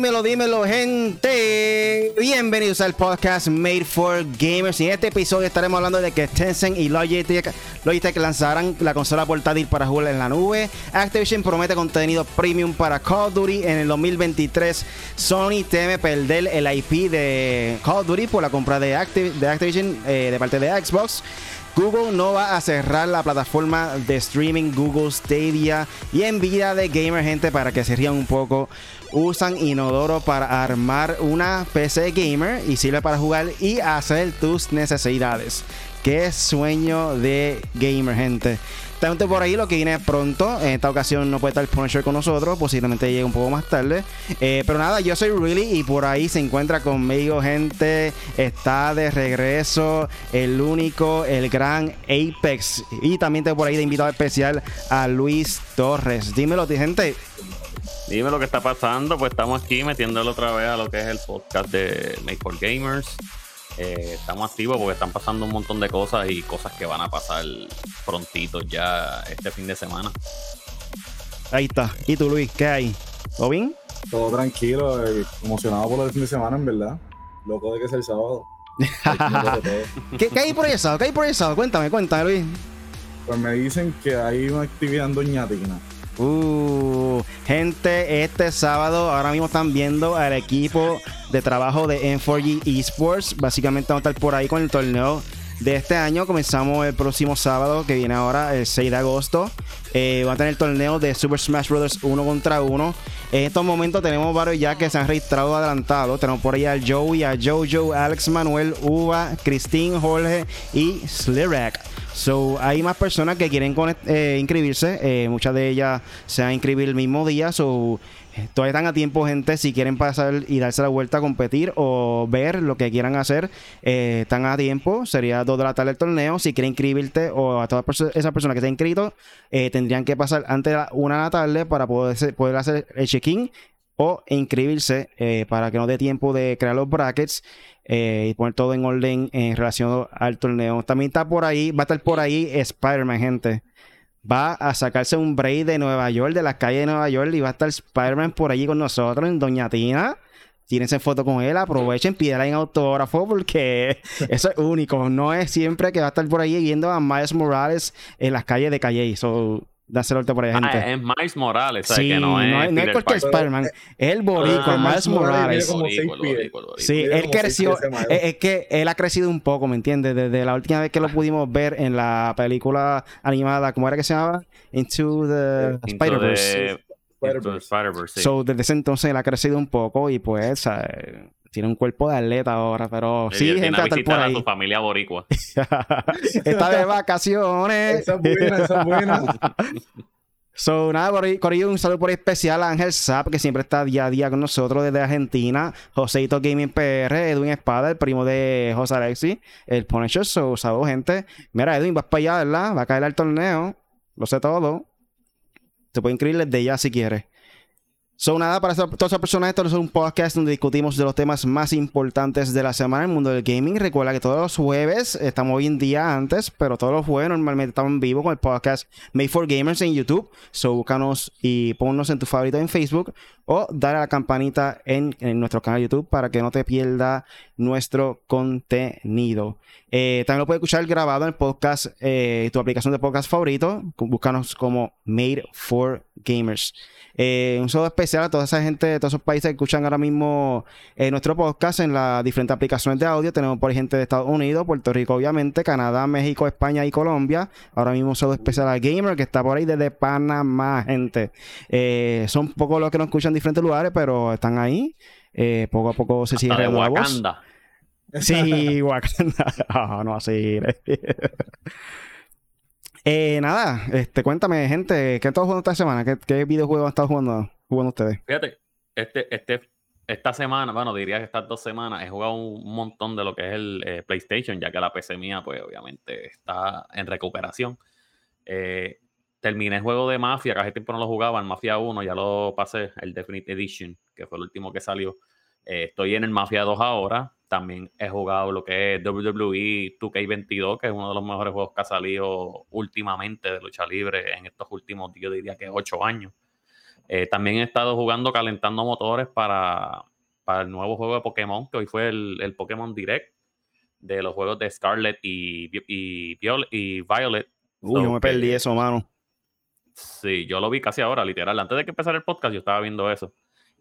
Dímelo, dímelo, gente. Bienvenidos al podcast Made for Gamers. Y en este episodio estaremos hablando de que Tencent y Logitech, Logitech lanzarán la consola portátil para jugar en la nube. Activision promete contenido premium para Call of Duty en el 2023. Sony teme perder el IP de Call of Duty por la compra de, Activision eh, de parte de Xbox. Google no va a cerrar la plataforma de streaming Google Stadia y en vida de gamer gente para que se rían un poco usan Inodoro para armar una PC gamer y sirve para jugar y hacer tus necesidades. Qué sueño de gamer gente. También por ahí lo que viene pronto. En esta ocasión no puede estar Punisher con nosotros. Posiblemente llegue un poco más tarde. Eh, pero nada, yo soy Really y por ahí se encuentra conmigo gente. Está de regreso el único, el gran Apex. Y también tengo por ahí de invitado especial a Luis Torres. Dímelo, gente. Dime lo que está pasando. Pues estamos aquí metiéndolo otra vez a lo que es el podcast de Make for Gamers. Eh, estamos activos porque están pasando un montón de cosas y cosas que van a pasar prontito ya este fin de semana. Ahí está. ¿Y tú, Luis? ¿Qué hay? ¿Todo bien? Todo tranquilo, eh, emocionado por el fin de semana, en verdad. Loco de que es el sábado. ¿Qué, hay por eso? ¿Qué hay por eso? Cuéntame, cuéntame, Luis. Pues me dicen que hay una actividad en Doña Tina. Uh, gente, este sábado ahora mismo están viendo al equipo de trabajo de M4G Esports. Básicamente vamos a estar por ahí con el torneo de este año. Comenzamos el próximo sábado, que viene ahora, el 6 de agosto. Eh, va a tener el torneo de Super Smash Bros. 1 contra 1. En estos momentos tenemos varios ya que se han registrado adelantados. Tenemos por ahí a Joey, a Jojo, Alex Manuel, Uva, Christine, Jorge y Slirak. So, hay más personas que quieren eh, inscribirse. Eh, muchas de ellas se van a inscribir el mismo día. So, eh, todavía están a tiempo, gente, si quieren pasar y darse la vuelta a competir o ver lo que quieran hacer, eh, están a tiempo. Sería dos de la tarde el torneo. Si quieren inscribirte o a todas esas personas que estén inscritos, eh, tendrían que pasar antes de la una de la tarde para poder, poder hacer el check-in o inscribirse para que no dé tiempo de crear los brackets y poner todo en orden en relación al torneo. También está por ahí, va a estar por ahí Spider-Man, gente va a sacarse un break de Nueva York, de las calles de Nueva York, y va a estar Spider-Man por allí con nosotros en Doña Tina. Tírense foto con él, aprovechen, pídela en autógrafo porque eso es único. No es siempre que va a estar por ahí viendo a Miles Morales en las calles de Calle. So, Dáselo por ahí, gente. Ah, es Miles Morales, sí, no es, no es, cualquier Spider-Man. Es el boricua, ah, Miles Morales. Sí, él creció. Es, que él ha crecido un poco, ¿me entiendes? Desde la última vez que lo pudimos ver en la película animada, ¿cómo era que se llamaba? Into the Spider-Verse. Spider-Verse. So, desde ese entonces él ha crecido un poco y pues tiene un cuerpo de atleta ahora, pero sí, gente hasta por ahí. a tu familia boricua. Está de vacaciones. esa es buena, esa es buena. So, nada, por ahí, un saludo por ahí especial a Ángel Zap, que siempre está día a día con nosotros desde Argentina. Joseito Gaming PR, Edwin Espada, el primo de José Alexi, el Punisher. So, saludos, gente. Mira, Edwin, vas para allá, ¿verdad? Va a caer al torneo. Lo sé todo. Te puede inscribir desde ya si quieres. Son nada para todas esas personas, esto es un podcast donde discutimos de los temas más importantes de la semana en el mundo del gaming. Recuerda que todos los jueves, estamos hoy en día antes, pero todos los jueves normalmente estamos en vivo con el podcast Made for Gamers en YouTube. So búscanos y ponnos en tu favorito en Facebook o dale a la campanita en, nuestro canal YouTube para que no te pierda nuestro contenido. Eh, también lo puedes escuchar grabado en el podcast, eh, tu aplicación de podcast favorito. Búscanos como Made for Gamers. Eh, un saludo especial a toda esa gente de todos esos países que escuchan ahora mismo nuestro podcast en las diferentes aplicaciones de audio. Tenemos por gente de Estados Unidos, Puerto Rico, obviamente, Canadá, México, España y Colombia. Ahora mismo un saludo especial a Gamer que está por ahí desde Panamá, gente. Son pocos los que nos escuchan diferentes lugares, pero están ahí. poco a poco se sigue nuevos. Sí, Wakanda. Ah, no, así. Eh, nada, este, cuéntame, gente, ¿qué han estado jugando esta semana? ¿Qué, qué videojuegos han estado jugando, jugando ustedes? Fíjate, este, este, esta semana, bueno, diría que estas dos semanas he jugado un montón de lo que es el eh, PlayStation, ya que la PC mía, pues obviamente está en recuperación. Eh, terminé el juego de Mafia, que hace tiempo no lo jugaba, el Mafia 1, ya lo pasé, el Definite Edition, que fue el último que salió. Eh, estoy en el Mafia 2 ahora. También he jugado lo que es WWE 2K22, que es uno de los mejores juegos que ha salido últimamente de lucha libre en estos últimos, yo diría que 8 años. Eh, también he estado jugando, calentando motores para, para el nuevo juego de Pokémon, que hoy fue el, el Pokémon Direct de los juegos de Scarlet y, y, y Violet. Uy, yo me perdí eso, mano. Sí, yo lo vi casi ahora, literal. Antes de que empezara el podcast, yo estaba viendo eso.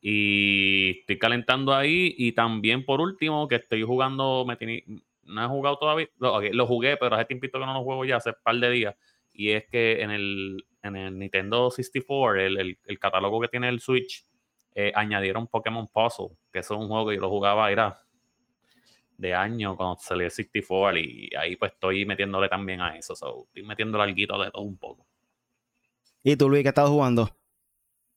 Y estoy calentando ahí. Y también, por último, que estoy jugando. Me no he jugado todavía. Lo, jugué, pero hace tiempo que no lo juego ya, hace un par de días. Y es que en el, en el Nintendo 64, el, el, catálogo que tiene el Switch, eh, añadieron Pokémon Puzzle, que es un juego que yo lo jugaba, era de año cuando salió el 64 y ahí pues estoy metiéndole también a eso. estoy metiéndole algo de todo un poco. ¿Y tú, Luis, qué estás jugando?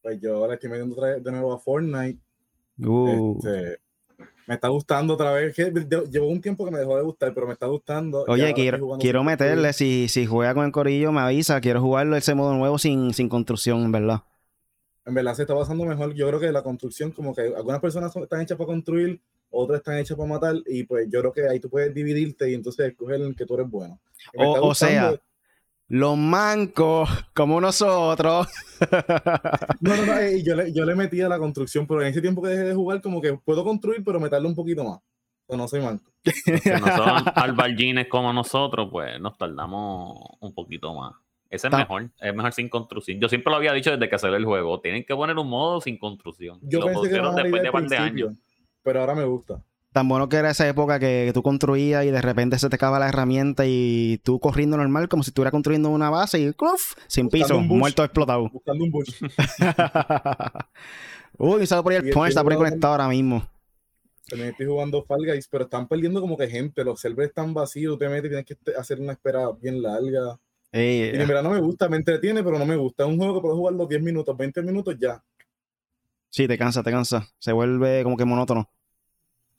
Pues yo ahora estoy metiendo de nuevo a Fortnite. Uh. Este, me está gustando otra vez. Llevo un tiempo que me dejó de gustar, pero me está gustando. Oye, quiero, quiero meterle, si, si juega con el corillo, me avisa. Quiero jugarlo ese modo nuevo sin, sin construcción, en verdad. En verdad se está basando mejor. Yo creo que la construcción, como que algunas personas están hechas para construir, otras están hechas para matar, y pues yo creo que ahí tú puedes dividirte y entonces escoger el que tú eres bueno. o sea, los mancos como nosotros. no, no, no, eh, yo, le, yo le metí a la construcción, pero en ese tiempo que dejé de jugar, como que puedo construir, pero meterle un poquito más. O no soy manco. Los que no son albargines como nosotros, pues nos tardamos un poquito más. Ese es mejor, es mejor sin construcción. Yo siempre lo había dicho desde que salió el juego. Tienen que poner un modo sin construcción. Yo pensé que después de par de años. Pero ahora me gusta tan bueno que era esa época que, tú construías y de repente se te acaba la herramienta y tú corriendo normal como si estuvieras construyendo una base y ¡cluf! sin piso, muerto explotado. Buscando un bush. Uy, saludo por ahí el point, está por ahí conectado ahora mismo. También estoy jugando Fall Guys, pero están perdiendo como que gente, los servers están vacíos, te metes y tienes que hacer una espera bien larga. y en verdad no me gusta, me entretiene, pero no me gusta. Es un juego que puedo jugar los 10 minutos, 20 minutos ya. Sí, te cansa, te cansa. Se vuelve como que monótono.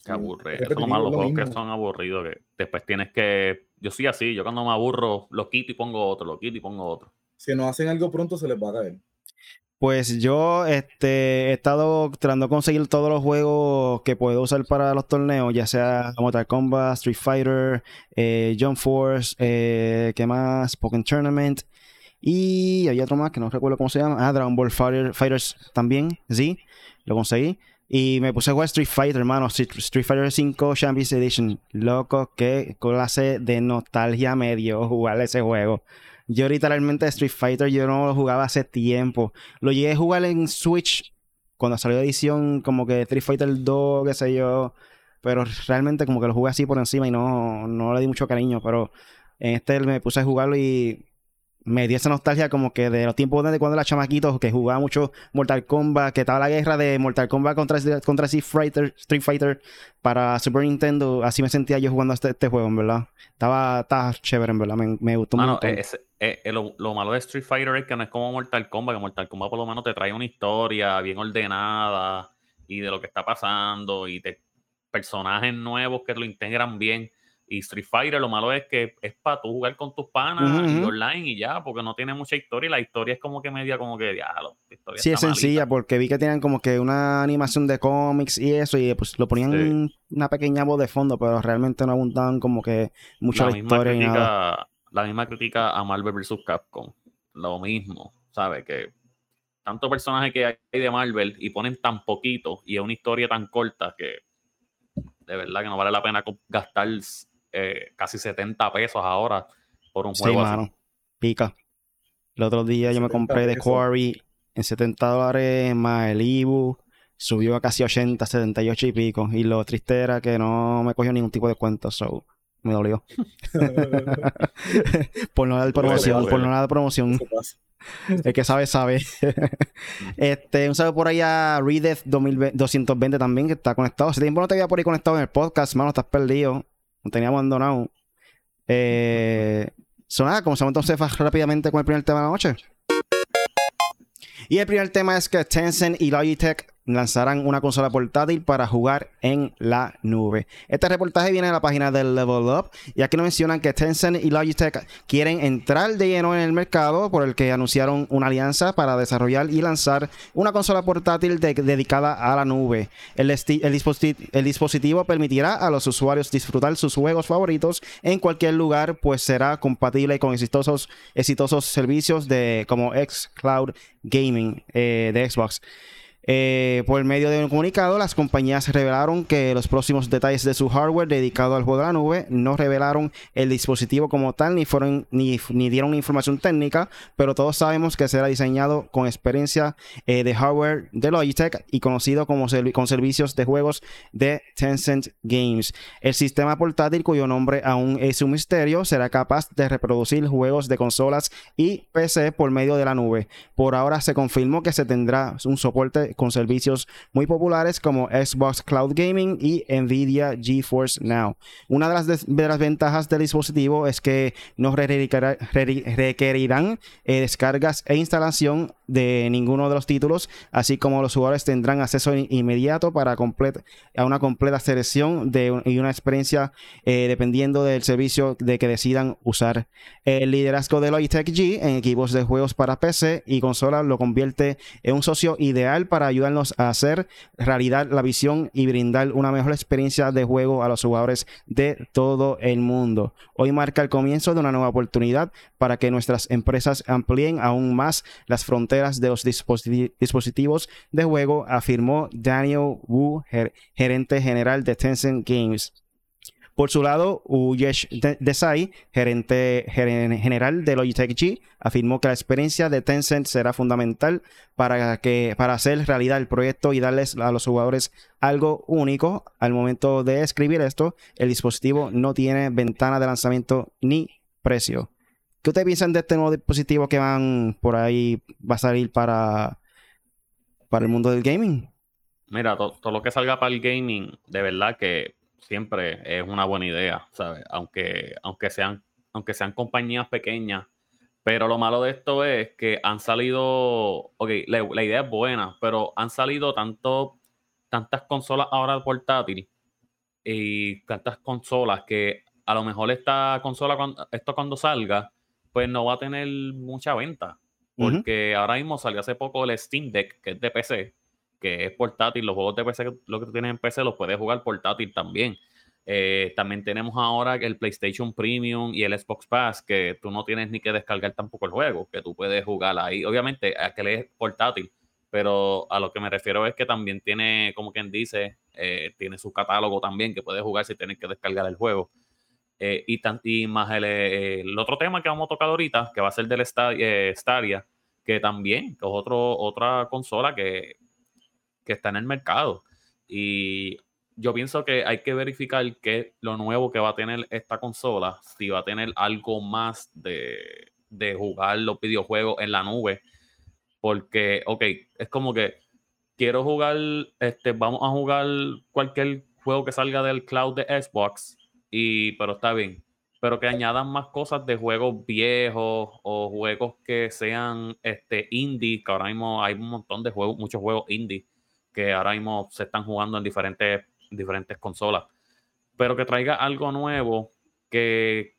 Que aburre. Eso es los juegos que son aburridos. Que después tienes que. Yo soy así. Yo cuando me aburro, lo quito y pongo otro, lo quito y pongo otro. Si no hacen algo pronto, se les va a caer. Pues yo este, he estado tratando de conseguir todos los juegos que puedo usar para los torneos, ya sea Mortal Kombat, Street Fighter, eh, Jump Force, eh, ¿qué más? Pokémon Tournament. Y hay otro más que no recuerdo cómo se llama. Ah, Dragon Ball Fighters también, sí, lo conseguí. Y me puse a jugar Street Fighter, hermano. Street Fighter 5 Champions Edition. Loco, qué clase de nostalgia me dio jugar ese juego. Yo literalmente Street Fighter yo no lo jugaba hace tiempo. Lo llegué a jugar en Switch cuando salió edición como que Street Fighter 2, qué sé yo. Pero realmente como que lo jugué así por encima y no, no le di mucho cariño. Pero en este me puse a jugarlo y me dio esa nostalgia como que de los tiempos de cuando era chamaquito, que jugaba mucho Mortal Kombat, que estaba la guerra de Mortal Kombat contra, contra Street, Fighter, Street Fighter para Super Nintendo. Así me sentía yo jugando este, este juego, en verdad. Estaba, estaba chévere, en verdad. Me, me gustó mucho. lo, malo de Street Fighter es que no es como Mortal Kombat, que Mortal Kombat por lo menos te trae una historia bien ordenada y de lo que está pasando y de personajes nuevos que lo integran bien. Y Street Fighter lo malo es que es para tú jugar con tus panas y online y ya, porque no tiene mucha historia y la historia es como que media como que diálogo. Sí, es sencilla, porque vi que tenían como que una animación de cómics y eso, y pues lo ponían una pequeña voz de fondo, pero realmente no abundaban como que mucha la, historia nada. La misma crítica a Marvel vs. Capcom. Lo mismo, ¿sabes? Que tanto personaje que hay de Marvel y ponen tan poquito y es una historia tan corta que de verdad que no vale la pena gastar eh, casi 70 pesos ahora por un juego. Sí, mano. Pica. El otro día yo me compré The Quarry en 70 dólares más el Ibu. Subió a casi 80, 78 y pico. Y lo triste era que no me cogió ningún tipo de cuenta. So, me dolió. por no dar promoción, por no dar promoción. El que sabe, sabe. este, un saludo por ahí a Redeath 220 también, que está conectado. Hace tiempo no te había por ahí conectado en el podcast, mano, estás perdido no teníamos abandonado. Eh, so nada, comenzamos entonces rápidamente con el primer tema de la noche. Y el primer tema es que Tencent y Logitech lanzarán una consola portátil para jugar en la nube. Este reportaje viene de la página del Level Up y aquí nos mencionan que Tencent y Logitech quieren entrar de lleno en el mercado por el que anunciaron una alianza para desarrollar y lanzar una consola portátil dedicada a la nube. El, dispositivo permitirá a los usuarios disfrutar sus juegos favoritos en cualquier lugar, pues será compatible con exitosos, exitosos servicios de como xCloud Gaming eh, de Xbox. Eh, por medio de un comunicado, las compañías revelaron que los próximos detalles de su hardware dedicado al juego de la nube no revelaron el dispositivo como tal ni fueron ni, dieron información técnica, pero todos sabemos que será diseñado con experiencia eh, de hardware de Logitech y conocido como con servicios de juegos de Tencent Games. El sistema portátil cuyo nombre aún es un misterio será capaz de reproducir juegos de consolas y PC por medio de la nube. Por ahora se confirmó que se tendrá un soporte con servicios muy populares como Xbox Cloud Gaming y Nvidia GeForce Now. Una de las, de las ventajas del dispositivo es que no requerirán eh, descargas e instalación de ninguno de los títulos, así como los jugadores tendrán acceso inmediato para a una completa selección de, y una experiencia eh, dependiendo del servicio de que decidan usar. El liderazgo de Logitech G en equipos de juegos para PC y consola lo convierte en un socio ideal para ayudarnos a hacer realidad la visión y brindar una mejor experiencia de juego a los jugadores de todo el mundo. Hoy marca el comienzo de una nueva oportunidad para que nuestras empresas amplíen aún más las fronteras de los dispositivos de juego, afirmó Daniel Wu, gerente general de Tencent Games. Por su lado, Uyesh Desai, gerente general de Logitech G, afirmó que la experiencia de Tencent será fundamental para, que, para hacer realidad el proyecto y darles a los jugadores algo único. Al momento de escribir esto, el dispositivo no tiene ventana de lanzamiento ni precio. ¿Qué ustedes piensan de este nuevo dispositivo que van por ahí, va a salir para, para el mundo del gaming? Mira, todo lo que salga para el gaming, de verdad que siempre es una buena idea, ¿sabes? Aunque, aunque, sean, aunque sean compañías pequeñas. Pero lo malo de esto es que han salido, ok, la, idea es buena, pero han salido tanto, tantas consolas ahora portátil y tantas consolas que a lo mejor esta consola, esto cuando salga, pues no va a tener mucha venta. Porque ahora mismo salió hace poco el Steam Deck, que es de PC, que es portátil. Los juegos de PC, lo que tienes en PC, los puedes jugar portátil también. Eh, también tenemos ahora el PlayStation Premium y el Xbox Pass, que tú no tienes ni que descargar tampoco el juego, que tú puedes jugar ahí. Obviamente, aquel es portátil, pero a lo que me refiero es que también tiene, como quien dice, eh, tiene su catálogo también, que puedes jugar si tienes que descargar el juego. Eh, y, más el, otro tema que vamos a tocar ahorita, que va a ser del Stadia, que también es otro, otra consola que que está en el mercado. Y yo pienso que hay que verificar qué lo nuevo que va a tener esta consola, si va a tener algo más de, de jugar los videojuegos en la nube. Porque, ok, es como que quiero jugar, este, vamos a jugar cualquier juego que salga del cloud de Xbox, y, pero está bien. Pero que añadan más cosas de juegos viejos o juegos que sean este, indie, que ahora mismo hay un montón de juegos, muchos juegos indie que ahora mismo se están jugando en diferentes, diferentes consolas. Pero que traiga algo nuevo que,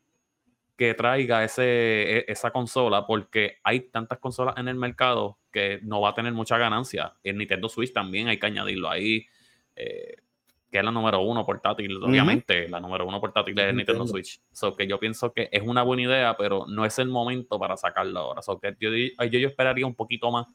que traiga ese, e, esa consola, porque hay tantas consolas en el mercado que no va a tener mucha ganancia. El Nintendo Switch también hay que añadirlo ahí, eh, que es la número uno portátil, obviamente. La número uno portátil es el Nintendo Switch. So que yo pienso que es una buena idea, pero no es el momento para sacarlo ahora. So que yo, yo, yo esperaría un poquito más,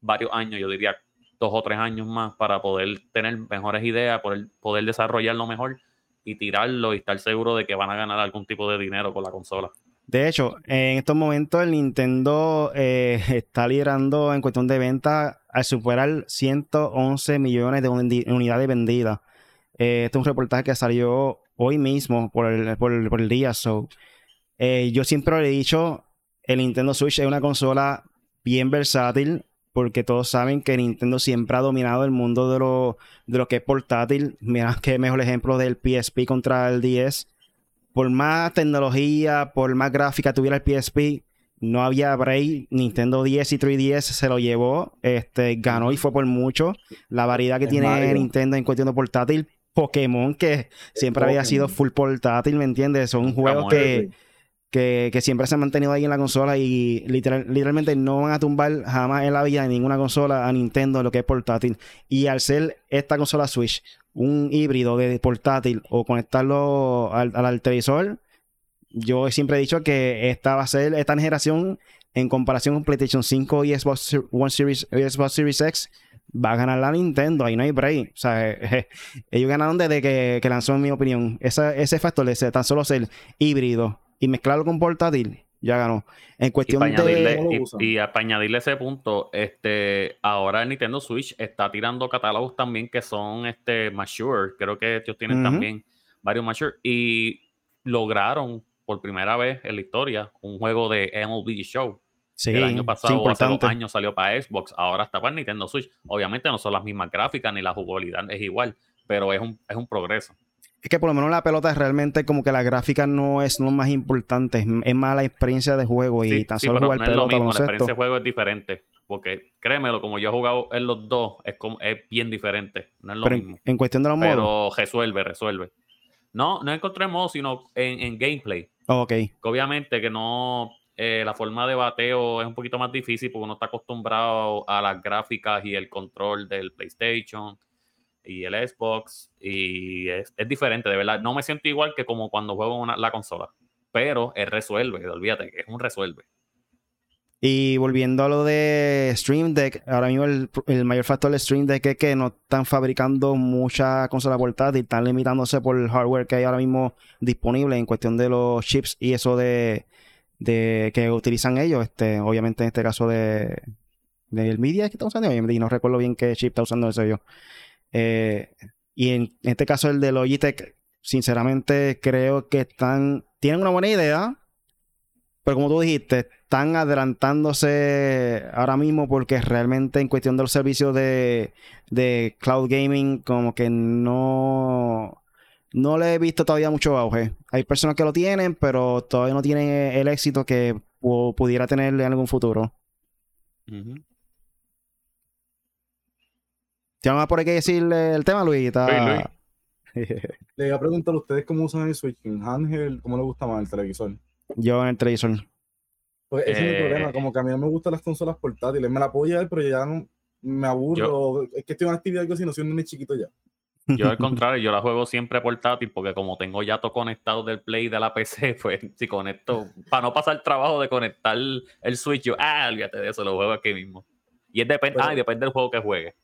varios años, yo diría dos o tres años más para poder tener mejores ideas, poder, poder desarrollarlo mejor y tirarlo y estar seguro de que van a ganar algún tipo de dinero con la consola. De hecho, en estos momentos el Nintendo eh, está liderando en cuestión de venta al superar 111 millones de unidades vendidas. Eh, este es un reportaje que salió hoy mismo por el, día. So, eh, yo siempre le he dicho, el Nintendo Switch es una consola bien versátil porque todos saben que Nintendo siempre ha dominado el mundo de lo, de lo que es portátil. Mira qué mejor ejemplo del PSP contra el 10. Por más tecnología, por más gráfica tuviera el PSP, no había break. Nintendo 10 y 3DS se lo llevó. Este, ganó y fue por mucho. La variedad que tiene Nintendo en cuestión de portátil. Pokémon, que siempre había sido full portátil, ¿me entiendes? Son juegos que, que, que, siempre se han mantenido ahí en la consola y literalmente no van a tumbar jamás en la vida de ninguna consola a Nintendo lo que es portátil. Y al ser esta consola Switch un híbrido de portátil o conectarlo al, al televisor, yo siempre he dicho que esta va a ser esta generación en comparación con PlayStation 5 y Xbox One Series, Xbox Series X va a ganar la Nintendo, ahí no hay break. O sea, ellos ganaron desde que, lanzó, en mi opinión. ese factor de tan solo ser híbrido y mezclarlo con portátil, ya ganó. En cuestión y de. Y, para añadirle ese punto, este, ahora el Nintendo Switch está tirando catálogos también que son este, mature. Creo que ellos tienen también varios mature. Y lograron por primera vez en la historia un juego de MLB Show. Sí, el año pasado, hace dos años, salió para Xbox, ahora está para Nintendo Switch. Obviamente no son las mismas gráficas ni la jugabilidad es igual, pero es un, es un progreso. Es que por lo menos la pelota es realmente como que la gráfica no es lo más importante, es más la experiencia de juego y tan solo jugar no pelota. Es lo mismo, la experiencia de juego es diferente, porque créemelo, como yo he jugado en los dos, es, como, es bien diferente, no es lo mismo. En, cuestión de los modos. Pero resuelve, resuelve. No, no encontré modos, sino en, en gameplay. Oh, ok. obviamente que no, eh, la forma de bateo es un poquito más difícil porque uno está acostumbrado a las gráficas y el control del PlayStation y el Xbox y es, diferente, de verdad. No me siento igual que como cuando juego la consola, pero es resuelve, olvídate es un resuelve. Y volviendo a lo de Stream Deck, ahora mismo el, mayor factor del Stream Deck es que no están fabricando mucha consola portátil, están limitándose por el hardware que hay ahora mismo disponible en cuestión de los chips y eso de, que utilizan ellos. Este, obviamente en este caso de del Media que está usando, y no recuerdo bien qué chip está usando eso yo. Eh, y en, este caso el de Logitech, sinceramente creo que están, tienen una buena idea, pero como tú dijiste, están adelantándose ahora mismo porque realmente en cuestión de los servicios de, cloud gaming, como que no, no le he visto todavía mucho auge. Hay personas que lo tienen, pero todavía no tienen el éxito que pudiera tener en algún futuro. Uh ¿Te por aquí decirle el tema, Luis? Le iba a preguntar a ustedes cómo usan el Switch en handheld, cómo les gusta más el televisor. Yo en el televisor. Pues ese es mi problema, eh, como que a mí no me gustan las consolas portátiles. Me la puedo llevar, pero ya no me aburro. es que estoy en actividad algo así, no soy un chiquito ya. Yo al contrario, yo la juego siempre portátil porque como tengo ya todo conectado del Play de la PC, pues si conecto, para no pasar el trabajo de conectar el Switch, yo, ah, olvídate de eso, lo juego aquí mismo. Y es depende, ah, depende del juego que juegue.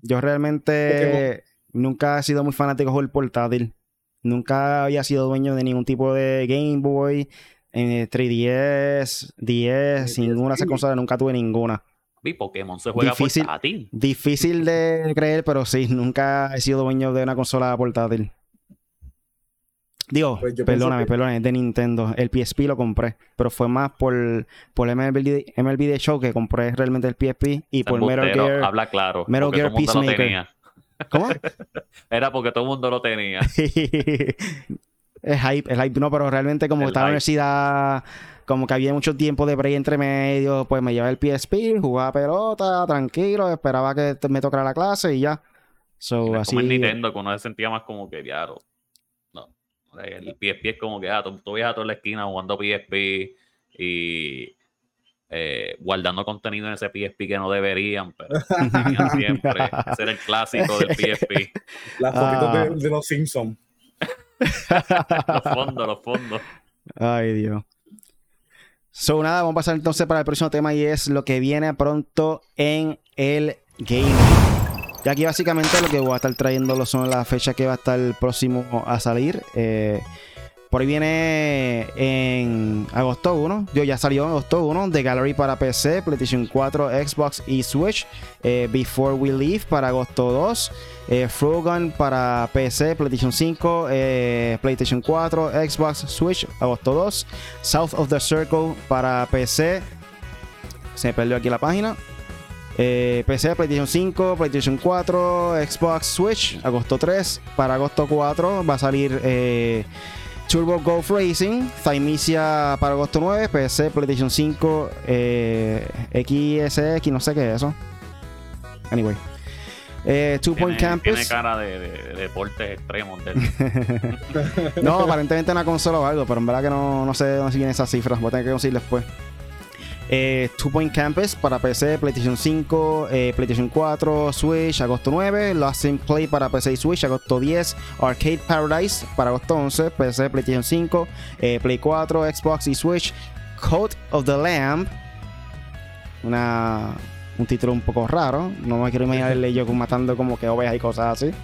Yo realmente nunca he sido muy fanático del portátil. Nunca había sido dueño de ningún tipo de Game Boy, en 3DS, 10, ninguna de esas consolas, nunca tuve ninguna. Vi Pokémon se juega difícil, portátil. Difícil de creer, pero sí, nunca he sido dueño de una consola portátil. Digo, pues perdóname, perdóname, de Nintendo. El PSP lo compré, pero fue más por, por MLB, MLB The Show que compré realmente el PSP y por Metal Gear. Habla claro. Metal Gear Peacemaker. ¿Cómo? Era porque todo el mundo lo tenía. Es hype, es hype, no, pero realmente como estaba en la universidad, como que había mucho tiempo de break entre medio, pues me llevaba el PSP, jugaba pelota, tranquilo, esperaba que me tocara la clase y ya. So, así... Como en Nintendo, que uno se sentía más como que, diablo. El PSP es como que, ah, tú, tú a toda la esquina jugando PSP y eh, guardando contenido en ese PSP que no deberían, pero siempre. Ese era el clásico del PSP. Las fotitos de, ah. de, los Simpsons los fondos, los fondos. Ay, Dios. So, nada, vamos a pasar entonces para el próximo tema y es lo que viene pronto en el gaming. Y aquí básicamente lo que voy a estar trayendo son las fechas que va a estar próximo a salir. Eh, por ahí viene en agosto 1. Yo ya salió en agosto 1. The Gallery para PC, PlayStation 4, Xbox y Switch. Eh, Before We Leave para agosto 2. Eh, para PC, PlayStation 5, eh, PlayStation 4, Xbox, Switch, agosto 2. South of the Circle para PC. Se me perdió aquí la página. Eh, PC, PlayStation 5, PlayStation 4, Xbox, Switch, agosto 3. Para agosto 4 va a salir Turbo Golf Racing, Thymesia para agosto 9, PC, PlayStation 5, eh, XSX, no sé qué es eso. Anyway. Eh, Two Point Campus. Tiene cara de, deportes extremos. no, aparentemente una consola o algo, pero en verdad que no, no sé dónde siguen esas cifras. Voy a tener que conseguir después. Eh, Two Point Campus para PC, PlayStation 5, eh, PlayStation 4, Switch, agosto 9. Lost in Play para PC y Switch, agosto 10. Arcade Paradise para agosto 11. PC, PlayStation 5, eh, Play 4, Xbox y Switch. Code of the Lamb. Una, un título un poco raro. No me quiero imaginar el yo matando como que ovejas y cosas así.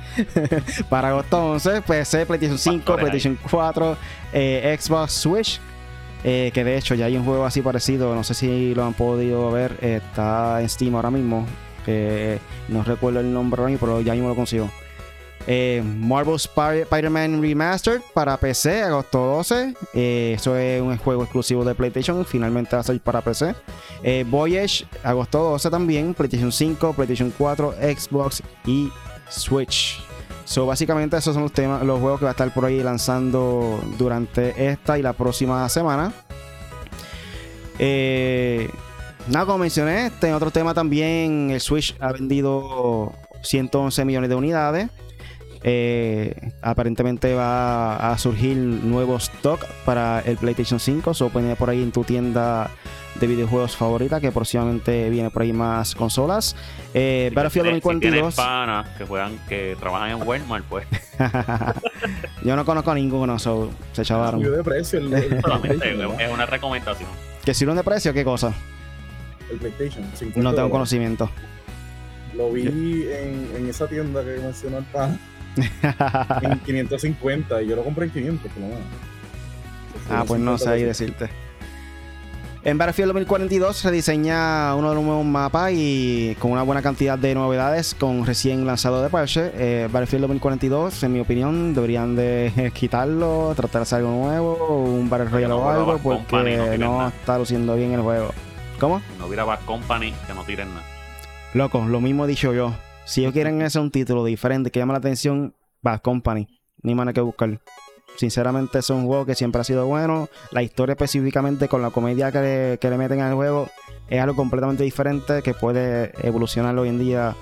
para agosto 11. PC, PlayStation 5, PlayStation 4, Xbox, Switch. Eh, que de hecho ya hay un juego así parecido, no sé si lo han podido ver, está en Steam ahora mismo. no recuerdo el nombre ahora mismo, pero ya mismo lo consigo. Eh, Marvel Spider-Man Remastered para PC, agosto 12. Eh, eso es un juego exclusivo de PlayStation. Finalmente va a salir para PC. Voyage, agosto 12 también. PlayStation 5, PlayStation 4, Xbox y Switch. So, básicamente esos son los temas, los juegos que va a estar por ahí lanzando durante esta y la próxima semana. Eh, nada, como mencioné, este otro tema también, el Switch ha vendido 111 millones de unidades. Eh, aparentemente va a surgir nuevo stock para el PlayStation 5. So, puede por ahí en tu tienda de videojuegos favorita, que próximamente viene por ahí más consolas. Eh, Battlefield 2042. que juegan, que trabajan en Walmart, pues. Yo no conozco a ninguno, so, se chavaron. de precio. es una recomendación. ¿Que si de precio? ¿Qué cosa? El PlayStation. No tengo conocimiento. Lo vi en, en, esa tienda que mencionó el pan. En 550 y yo lo compré en 500 por lo menos. Ah, pues no sé ahí decirte. En Battlefield 2042 se diseña uno de los nuevos mapas y con una buena cantidad de novedades con recién lanzado de parche. Eh, Battlefield 2042, en mi opinión, deberían de quitarlo, tratar de hacer algo nuevo, un Battle Royale o algo, porque no, está luciendo bien el juego. ¿Cómo? No hubiera Bad Company, que no tiren nada. Loco, lo mismo he dicho yo. Si ellos quieren hacer un título diferente que llama la atención, Bad Company. Ni más que buscar. Sinceramente es un juego que siempre ha sido bueno. La historia específicamente con la comedia que le, meten al juego es algo completamente diferente que puede evolucionar hoy en día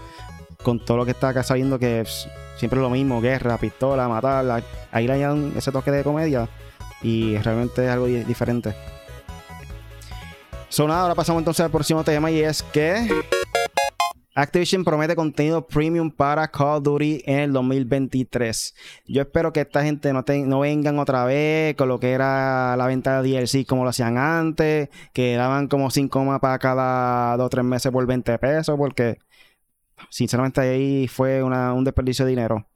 con todo lo que está acá saliendo que es siempre lo mismo, guerra, pistola, matar. Ahí le añaden ese toque de comedia y realmente es algo diferente. Sonado, ahora pasamos entonces al próximo tema y es que... Activision promete contenido premium para Call of Duty en el 2023. Yo espero que esta gente no, vengan otra vez con lo que era la venta de DLC como lo hacían antes, que daban como 5 mapas cada 2 o 3 meses por 20 pesos, porque sinceramente ahí fue un desperdicio de dinero.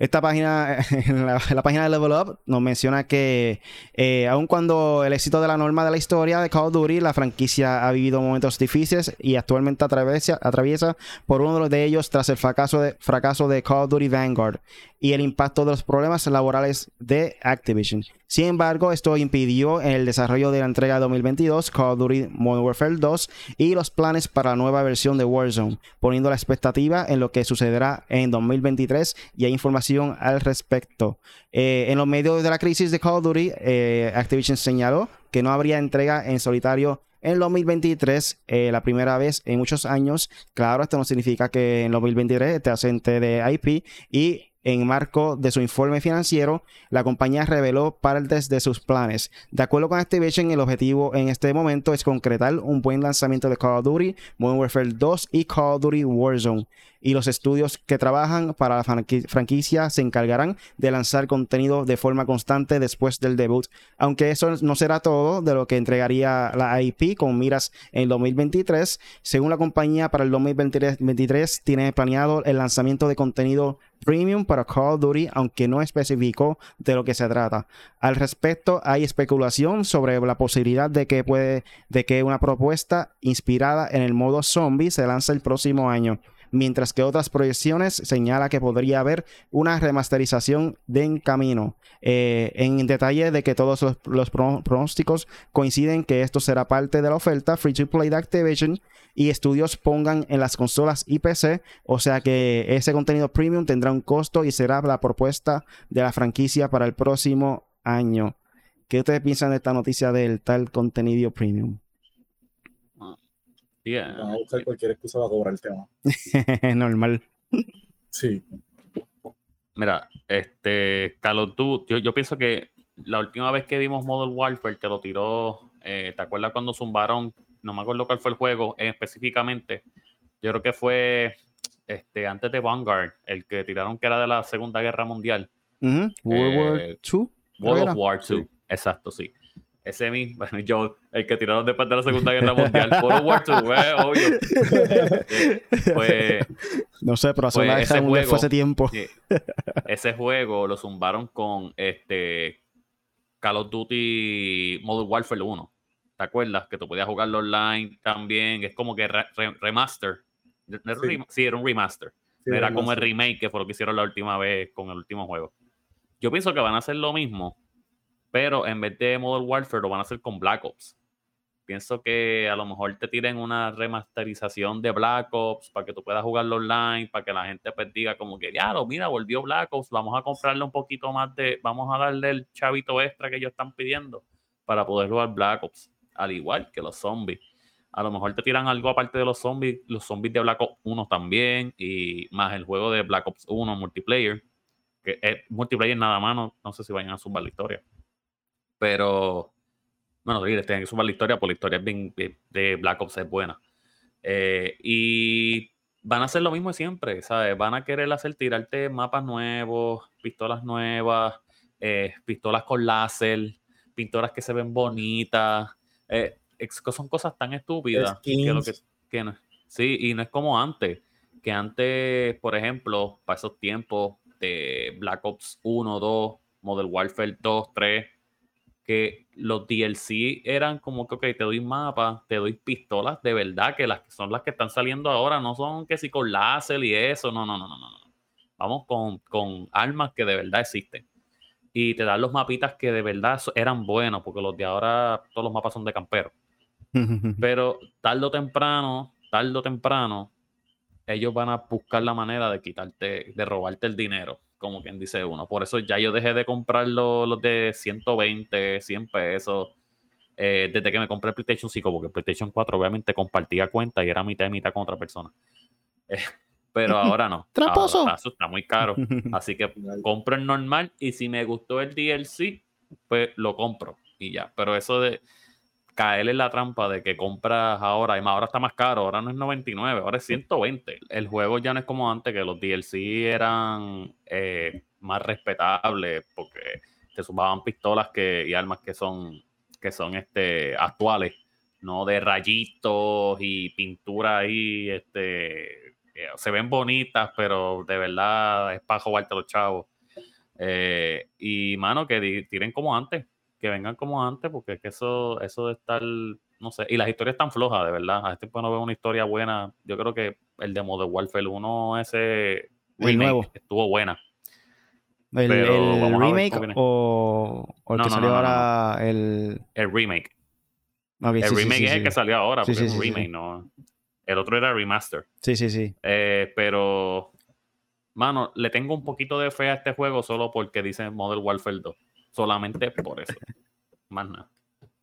Esta página, la, página de Level Up, nos menciona que eh, aun cuando el éxito de la norma de la historia de Call of Duty, la franquicia ha vivido momentos difíciles y actualmente atraviesa, atraviesa por uno de ellos tras el fracaso de, fracaso de Call of Duty Vanguard y el impacto de los problemas laborales de Activision. Sin embargo, esto impidió el desarrollo de la entrega 2022 Call of Duty Modern Warfare 2 y los planes para la nueva versión de Warzone, poniendo la expectativa en lo que sucederá en 2023 y hay información al respecto. Eh, en los medios de la crisis de Call of Duty, eh, Activision señaló que no habría entrega en solitario en 2023, eh, la primera vez en muchos años. Claro, esto no significa que en 2023 esté ausente de IP y en marco de su informe financiero, la compañía reveló partes de sus planes. De acuerdo con Activision, el objetivo en este momento es concretar un buen lanzamiento de Call of Duty, Modern Warfare 2 y Call of Duty Warzone. Y los estudios que trabajan para la franquicia se encargarán de lanzar contenido de forma constante después del debut. Aunque eso no será todo de lo que entregaría la IP con miras en 2023, según la compañía para el 2023 tiene planeado el lanzamiento de contenido premium para Call of Duty, aunque no especificó de lo que se trata. Al respecto, hay especulación sobre la posibilidad de que puede, de que una propuesta inspirada en el modo zombie se lance el próximo año. Mientras que otras proyecciones señala que podría haber una remasterización de en camino. Eh, en detalle de que todos los, pronósticos coinciden que esto será parte de la oferta free to play de Activision y estudios pongan en las consolas y PC, o sea que ese contenido premium tendrá un costo y será la propuesta de la franquicia para el próximo año. ¿Qué ustedes piensan de esta noticia del tal contenido premium? Vamos a buscar cualquier excusa para cobrar el tema. Normal. Sí. Mira, este, Carlos, tú, yo, pienso que la última vez que vimos Model Warfare te lo tiró, eh, ¿te acuerdas cuando zumbaron? No me acuerdo cuál fue el juego eh, específicamente. Yo creo que fue este, antes de Vanguard, el que tiraron que era de la Segunda Guerra Mundial. World War II. World of War II, exacto, sí. Ese mismo, yo, el que tiraron después de la Segunda Guerra Mundial, World War II, eh, obvio. pues, no sé, pero hace, pues ese juego, fue hace tiempo. ese juego lo zumbaron con este Call of Duty Modern Warfare 1. ¿Te acuerdas? Que tú podías jugarlo online también. Es como que remaster. Sí. era un remaster. era como el remake que fue lo que hicieron la última vez con el último juego. Yo pienso que van a hacer lo mismo pero en vez de Modern Warfare lo van a hacer con Black Ops. Pienso que a lo mejor te tiren una remasterización de Black Ops para que tú puedas jugarlo online, para que la gente pues diga como que, ya, lo mira, volvió Black Ops, vamos a comprarle un poquito más de, vamos a darle el chavito extra que ellos están pidiendo para poder jugar Black Ops, al igual que los zombies. A lo mejor te tiran algo aparte de los zombies, los zombies de Black Ops 1 también, y más el juego de Black Ops 1 multiplayer, que es multiplayer nada más, no, sé si vayan a sumar la historia. Pero, bueno, tienen que sumar la historia, porque la historia de Black Ops es buena. Eh, y van a hacer lo mismo siempre, ¿sabes? Van a querer hacer tirarte mapas nuevos, pistolas nuevas, eh, pistolas con láser, pinturas que se ven bonitas. Eh, son cosas tan estúpidas que lo que, que sí, y no es como antes, que antes, por ejemplo, para esos tiempos de Black Ops 1, 2, Model Warfare 2, 3, que los DLC eran como que, ok, te doy mapas, te doy pistolas de verdad, que las que son las que están saliendo ahora, no son que si con láser y eso, no, no, no, no, no. Vamos con, con armas que de verdad existen. Y te dan los mapitas que de verdad eran buenos, porque los de ahora, todos los mapas son de campero. Pero tarde o temprano, tarde o temprano, ellos van a buscar la manera de quitarte, de robarte el dinero como quien dice uno. Por eso ya yo dejé de comprar los, de 120, 100 pesos. Eh, desde que me compré el PlayStation 5, porque el PlayStation 4 obviamente compartía cuenta y era mitad y mitad con otra persona. Eh, pero ahora no. ¡Tramposo! eso está muy caro. Así que compro el normal y si me gustó el DLC, pues lo compro y ya. Pero eso de caer en la trampa de que compras ahora, y más ahora está más caro, ahora no es 99, ahora es 120. El juego ya no es como antes, que los DLC eran eh, más respetables porque te sumaban pistolas que, y armas que son, que son este, actuales, no de rayitos y pintura ahí, este, se ven bonitas, pero de verdad es para jugarte los chavos. Eh, y mano, que tiren como antes, que vengan como antes, porque es que eso, eso de estar, no sé, y las historias están flojas, de verdad. A este punto no veo una historia buena. Yo creo que el de Modern Warfare 1, ese nuevo. estuvo buena. ¿El, remake o, el que salió ahora el... El remake. el remake es el que salió ahora, porque es un remake, no. El otro era remaster. Sí, sí, sí. Eh, pero, mano, le tengo un poquito de fe a este juego solo porque dice Modern Warfare 2 solamente por eso. Más nada.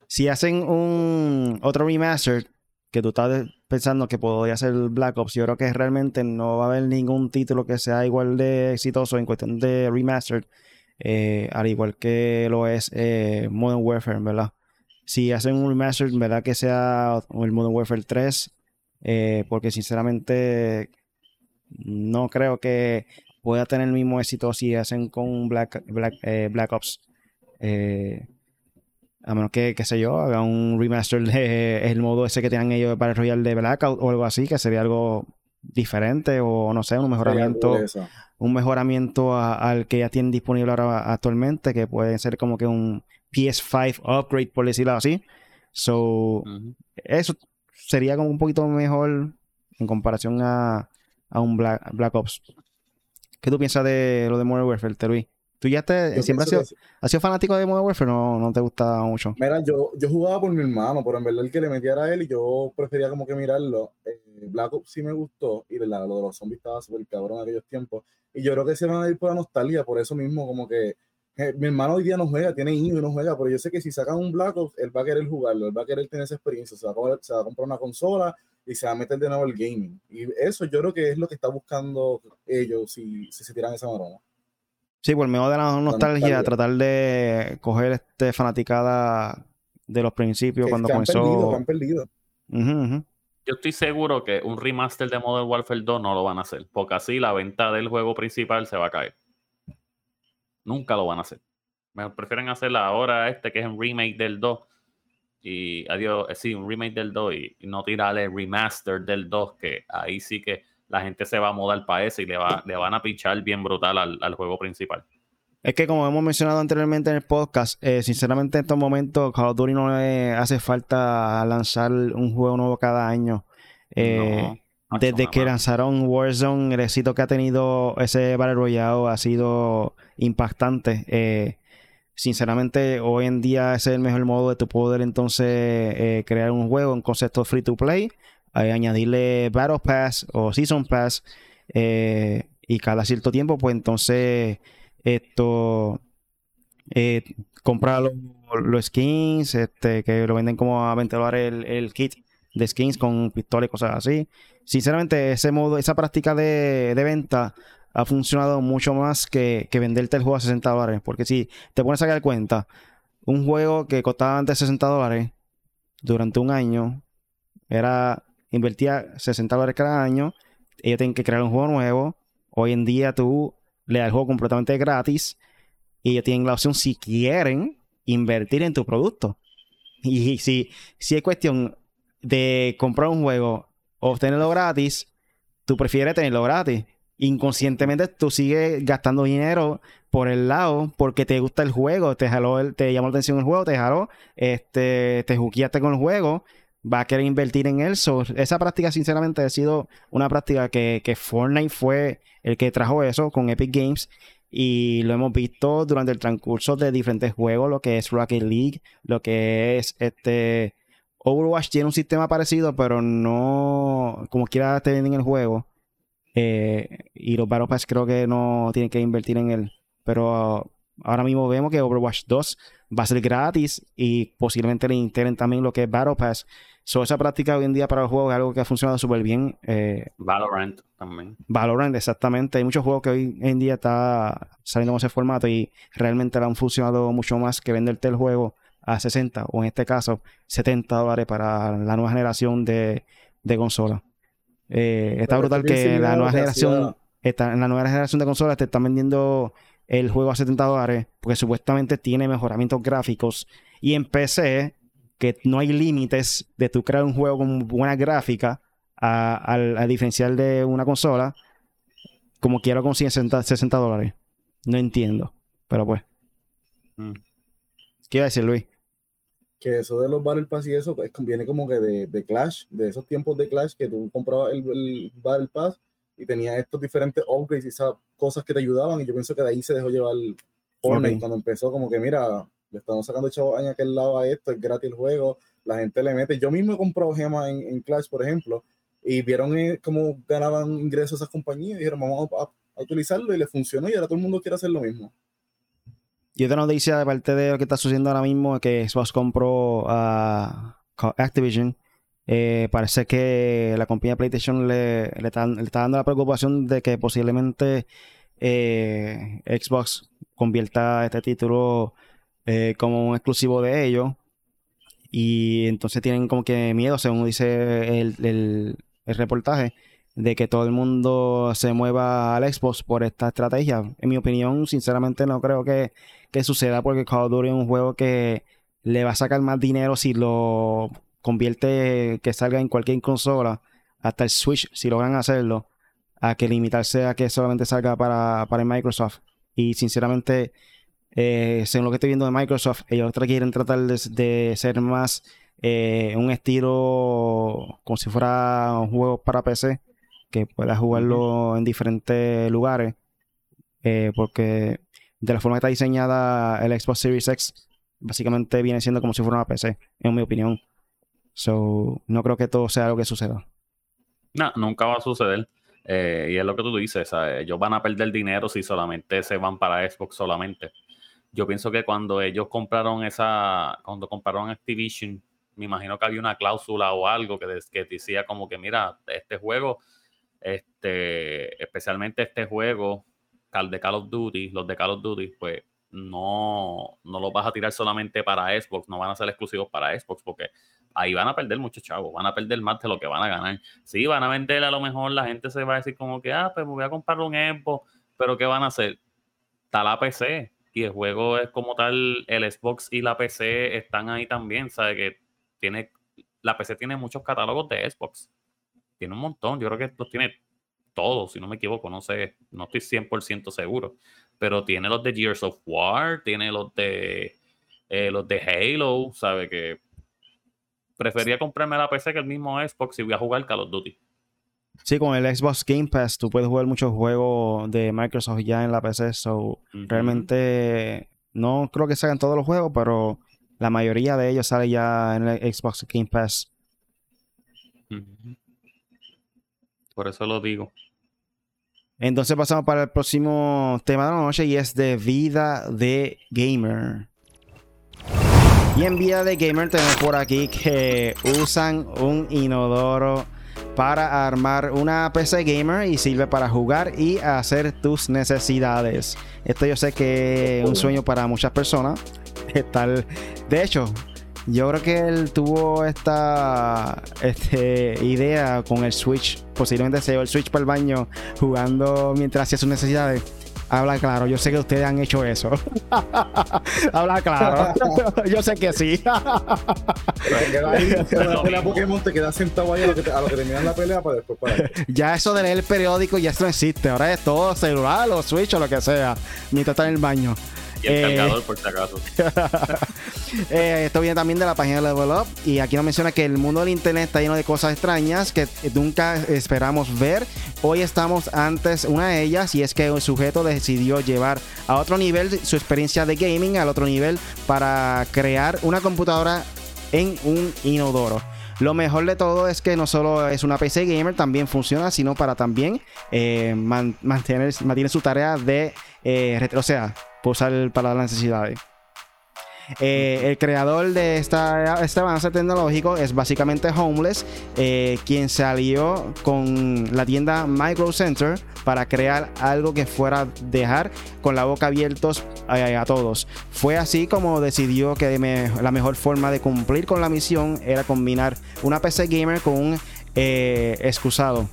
Si hacen un otro remaster que tú estás pensando que podría ser Black Ops, yo creo que realmente no va a haber ningún título que sea igual de exitoso en cuestión de remaster, eh, al igual que lo es eh, Modern Warfare, ¿verdad? Si hacen un remaster, ¿verdad? Que sea el Modern Warfare 3, eh, porque sinceramente no creo que pueda tener el mismo éxito si hacen con Black, Black, Black Ops eh, a menos que, qué sé yo, haga un remaster de el modo ese que tenían ellos para el Royal de Blackout o algo así, que sería algo diferente o no sé, un mejoramiento un mejoramiento al que ya tienen disponible ahora actualmente, que puede ser como que un PS5 upgrade, por decirlo así. So, eso sería como un poquito mejor en comparación a, a un Black, Black Ops. ¿Qué tú piensas de lo de Modern Warfare, Terry? ¿Tú ya te, siempre has sido, fanático de Modern Warfare o no, te gusta mucho? Mira, yo, yo jugaba por mi hermano, pero en verdad el que le metiera a él y yo prefería como que mirarlo. Eh, Black Ops sí me gustó y lo de los zombies estaba súper cabrón en aquellos tiempos. Y yo creo que se van a ir por la nostalgia, por eso mismo como que eh, mi hermano hoy día no juega, tiene hijos y no juega, pero yo sé que si sacan un Black Ops, él va a querer jugarlo, él va a querer tener esa experiencia, se va a, se va a comprar una consola y se va a meter de nuevo el gaming. Y eso yo creo que es lo que está buscando ellos si, si se tiran esa maroma. Sí, por medio de la nostalgia, tratar de coger este fanaticada de los principios cuando comenzó. Han perdido, Yo estoy seguro que un remaster de Modern Warfare 2 no lo van a hacer, porque así la venta del juego principal se va a caer. Nunca lo van a hacer. Me prefieren hacer ahora este que es un remake del 2 y adiós, eh, sí, un remake del 2 y, no tirarle remaster del 2, que ahí sí que la gente se va a mudar para ese y le, va, le van a pichar bien brutal al, juego principal. Es que como hemos mencionado anteriormente en el podcast, eh, sinceramente en estos momentos Call of Duty no le hace falta lanzar un juego nuevo cada año. Eh, desde que lanzaron Warzone, el éxito que ha tenido ese Battle Royale ha sido impactante. Eh, sinceramente, hoy en día ese es el mejor modo de tu poder entonces crear un juego, un concepto free to play añadirle Battle Pass o Season Pass eh, y cada cierto tiempo, pues entonces esto eh, comprar los, skins, este, que lo venden como a 20 dólares el, kit de skins con pistolas y cosas así. Sinceramente, ese modo, esa práctica de, venta ha funcionado mucho más que, que, venderte el juego a 60 dólares. Porque si te pones a dar cuenta, un juego que costaba antes 60 dólares durante un año era invertía 60 dólares cada año, ellos tienen que crear un juego nuevo. Hoy en día tú le das el juego completamente gratis y ellos tienen la opción si quieren invertir en tu producto. Y si, si es cuestión de comprar un juego o obtenerlo gratis, tú prefieres tenerlo gratis. Inconscientemente tú sigues gastando dinero por el lado porque te gusta el juego, te jaló, te llamó la atención el juego, te jaló, este, te juqueaste con el juego, va a querer invertir en él. esa práctica, sinceramente, ha sido una práctica que, que, Fortnite fue el que trajo eso con Epic Games. Y lo hemos visto durante el transcurso de diferentes juegos, lo que es Rocket League, lo que es este. Overwatch tiene un sistema parecido, pero no como quiera te venden el juego. Eh, y los Battle Pass creo que no tienen que invertir en él. Pero ahora mismo vemos que Overwatch 2 va a ser gratis y posiblemente le integren también lo que es Battle Pass. So, esa práctica hoy en día para los juegos es algo que ha funcionado súper bien. Eh, Valorant también. Valorant, exactamente. Hay muchos juegos que hoy en día está saliendo con ese formato y realmente le han funcionado mucho más que venderte el juego a 60 o en este caso 70 dólares para la nueva generación de, de consolas. Eh, está brutal que la nueva generación, está, en la nueva generación de consolas te están vendiendo el juego a 70 dólares porque supuestamente tiene mejoramientos gráficos y en PC que no hay límites de tu crear un juego con buena gráfica a, diferencial de una consola como quiero con 60, 60 dólares no entiendo pero pues mm. ¿qué iba a decir Luis? que eso de los Battle Pass y eso pues, viene como que de, Clash, de esos tiempos de Clash que tú comprabas el, el Battle Pass y tenía estos diferentes upgrades y esas cosas que te ayudaban y yo pienso que de ahí se dejó llevar Fortnite cuando empezó como que mira, le estamos sacando chavos en aquel lado a esto, es gratis el juego, la gente le mete, yo mismo he comprado gemas en, en Clash por ejemplo y vieron eh, cómo ganaban ingresos esas compañías y dijeron vamos a, utilizarlo y le funcionó y ahora todo el mundo quiere hacer lo mismo. Y otra noticia de parte de lo que está sucediendo ahora mismo es que Xbox compró a Activision eh, parece que la compañía PlayStation le, está, dando la preocupación de que posiblemente eh, Xbox convierta este título eh, como un exclusivo de ellos. Y entonces tienen como que miedo, según dice el, reportaje, de que todo el mundo se mueva al Xbox por esta estrategia. En mi opinión, sinceramente no creo que, que suceda porque Call of Duty es un juego que le va a sacar más dinero si lo convierte que salga en cualquier consola, hasta el Switch, si logran hacerlo, a que limitarse a que solamente salga para, para Microsoft. Y sinceramente, eh, según lo que estoy viendo de Microsoft, ellos quieren tratar de, ser más eh, un estilo como si fuera un juego para PC. que puedas jugarlo en diferentes lugares. Eh, porque de la forma que está diseñada el Xbox Series X, básicamente viene siendo como si fuera una PC, en mi opinión. So, no creo que todo sea algo que suceda. No, nunca va a suceder. Eh, y es lo que tú dices, ellos van a perder dinero si solamente se van para Xbox solamente. Yo pienso que cuando ellos compraron esa, cuando compraron Activision, me imagino que había una cláusula o algo que, que decía como que, mira, este juego, este, especialmente este juego, de Call of Duty, los de Call of Duty, pues no, no los vas a tirar solamente para Xbox, no van a ser exclusivos para Xbox, porque ahí van a perder muchos chavos, van a perder más de lo que van a ganar. Sí, van a vender a lo mejor, la gente se va a decir como que, ah, pues me voy a comprar un Xbox, pero ¿qué van a hacer? Está la PC y el juego es como tal, el Xbox y la PC están ahí también, ¿sabe? Que tiene, la PC tiene muchos catálogos de Xbox, tiene un montón, yo creo que los tiene todos, si no me equivoco, no sé, no estoy 100% seguro, pero tiene los de Gears of War, tiene los de eh, los de Halo, ¿sabe? Que prefería comprarme la PC que el mismo Xbox y voy a jugar Call of Duty. Sí, con el Xbox Game Pass tú puedes jugar muchos juegos de Microsoft ya en la PC, so realmente no creo que salgan todos los juegos, pero la mayoría de ellos sale ya en el Xbox Game Pass. Por eso lo digo. Entonces pasamos para el próximo tema de la noche y es de vida de gamer. Y en vida de gamer tenemos por aquí que usan un inodoro para armar una PC gamer y sirve para jugar y hacer tus necesidades. Esto yo sé que es un sueño para muchas personas. Tal, de hecho, yo creo que él tuvo esta este, idea con el Switch. Posiblemente se llevó el Switch para el baño jugando mientras hacía sus necesidades. Habla claro, yo sé que ustedes han hecho eso. Habla claro. yo sé que sí. Ya eso de leer el periódico ya eso no existe. Ahora es todo celular o Switch o lo que sea. Mientras está en el baño. Y el eh, cargador, por si acaso. Eh, esto viene también de la página de Level Up. Y aquí nos menciona que el mundo del internet está lleno de cosas extrañas que nunca esperamos ver. Hoy estamos antes una de ellas. Y es que un sujeto decidió llevar a otro nivel su experiencia de gaming, al otro nivel, para crear una computadora en un inodoro. Lo mejor de todo es que no solo es una PC gamer, también funciona, sino para también eh, mantener, mantiene su tarea de, eh, o sea, usar para las necesidades. Eh, el creador de esta, este avance tecnológico es básicamente Homeless, eh, quien salió con la tienda Micro Center para crear algo que fuera dejar con la boca abiertos a, todos. Fue así como decidió que la mejor forma de cumplir con la misión era combinar una PC gamer con un eh, excusado.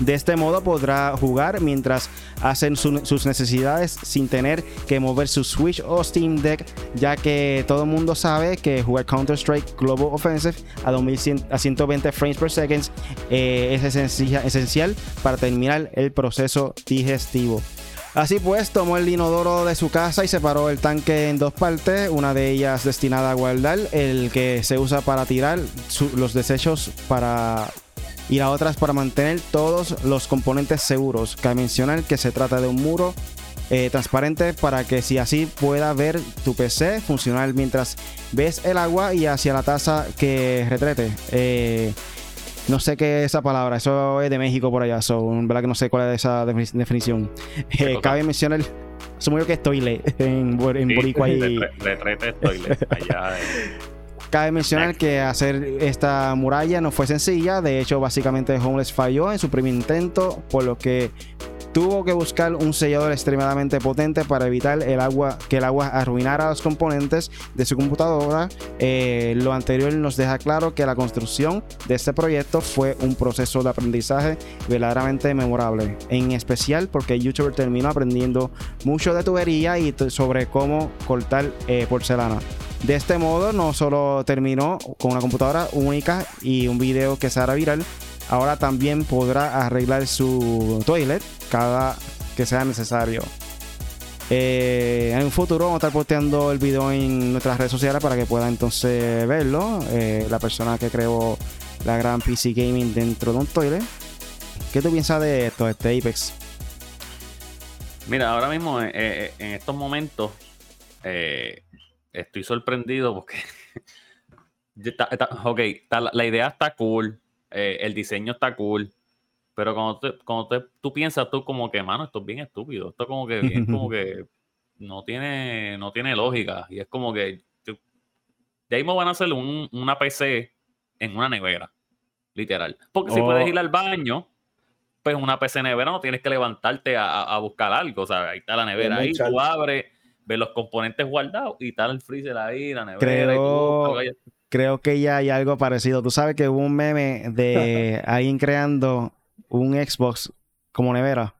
De este modo podrá jugar mientras hacen sus necesidades sin tener que mover su Switch o Steam Deck, ya que todo el mundo sabe que jugar Counter-Strike Global Offensive a, 2100, a 120 frames per second eh, es esencial para terminar el proceso digestivo. Así pues, tomó el inodoro de su casa y separó el tanque en dos partes, una de ellas destinada a guardar, el que se usa para tirar los desechos para y la otra es para mantener todos los componentes seguros. Cabe mencionar que se trata de un muro eh, transparente para que si así pueda ver tu PC funcionar mientras ves el agua y hacia la taza que retrete. Eh, no sé qué es esa palabra, eso es de México por allá, so, verdad que no sé cuál es esa definición. Eh, cabe mencionar, asumo que es toilet en, en Boricua y... Retrete toilet, allá Cabe mencionar que hacer esta muralla no fue sencilla, de hecho básicamente Homeless falló en su primer intento, por lo que tuvo que buscar un sellador extremadamente potente para evitar el agua, que el agua arruinara los componentes de su computadora. Eh, lo anterior nos deja claro que la construcción de este proyecto fue un proceso de aprendizaje verdaderamente memorable, en especial porque el youtuber terminó aprendiendo mucho de tubería y sobre cómo cortar eh, porcelana. De este modo, no solo terminó con una computadora única y un video que se hará viral, ahora también podrá arreglar su toilet cada que sea necesario. Eh, en un futuro vamos a estar posteando el video en nuestras redes sociales para que pueda entonces verlo. Eh, la persona que creó la gran PC Gaming dentro de un toilet. ¿Qué tú piensas de esto, este Apex? Mira, ahora mismo eh, en estos momentos estoy sorprendido porque ok, la idea está cool, el diseño está cool, pero cuando, cuando tú piensas tú como que, mano, esto es bien estúpido, esto como que bien como que no tiene, no tiene lógica. Y es como que de ahí me van a hacer un, una PC en una nevera, literal. Porque si puedes oh. ir al baño, pues una PC nevera no tienes que levantarte a, buscar algo. O sea, ahí está la nevera, ahí tú abres, ves los componentes guardados y está el freezer ahí, la nevera. Creo, y creo que ya hay algo parecido. Tú sabes que hubo un meme de alguien creando un Xbox como nevera.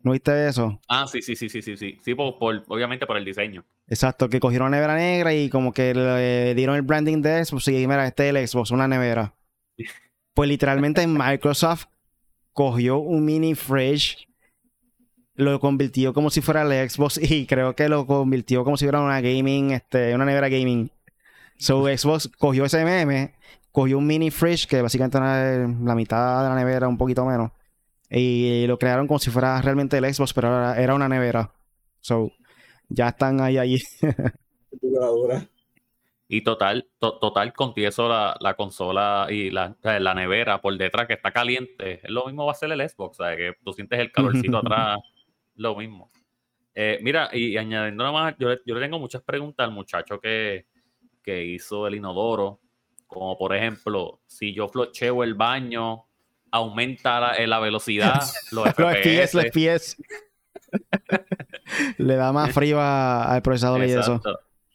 ¿No viste eso? Ah, sí, sí, sí, sí, sí, sí. Sí, por, obviamente por el diseño. Exacto, que cogieron una nevera negra y como que le dieron el branding de Xbox y mira, este es el Xbox, una nevera. Pues literalmente Microsoft cogió un mini fridge, lo convirtió como si fuera el Xbox y creo que lo convirtió como si fuera una gaming, este, una nevera gaming. So Xbox cogió ese meme, cogió un mini fridge que básicamente era la mitad de la nevera, un poquito menos y lo crearon como si fuera realmente el Xbox, pero era, una nevera. So, ya están ahí, ahí. y total, total, contieso la, la consola y la, la, nevera por detrás que está caliente. Lo mismo va a ser el Xbox, ¿sabes? Que tú sientes el calorcito atrás, lo mismo. Eh, mira, y añadiendo nada más, yo, yo, le tengo muchas preguntas al muchacho que, que hizo el inodoro, como por ejemplo, si yo flocheo el baño aumenta la, eh, velocidad, los FPS. los FPS, Le da más frío al procesador y eso.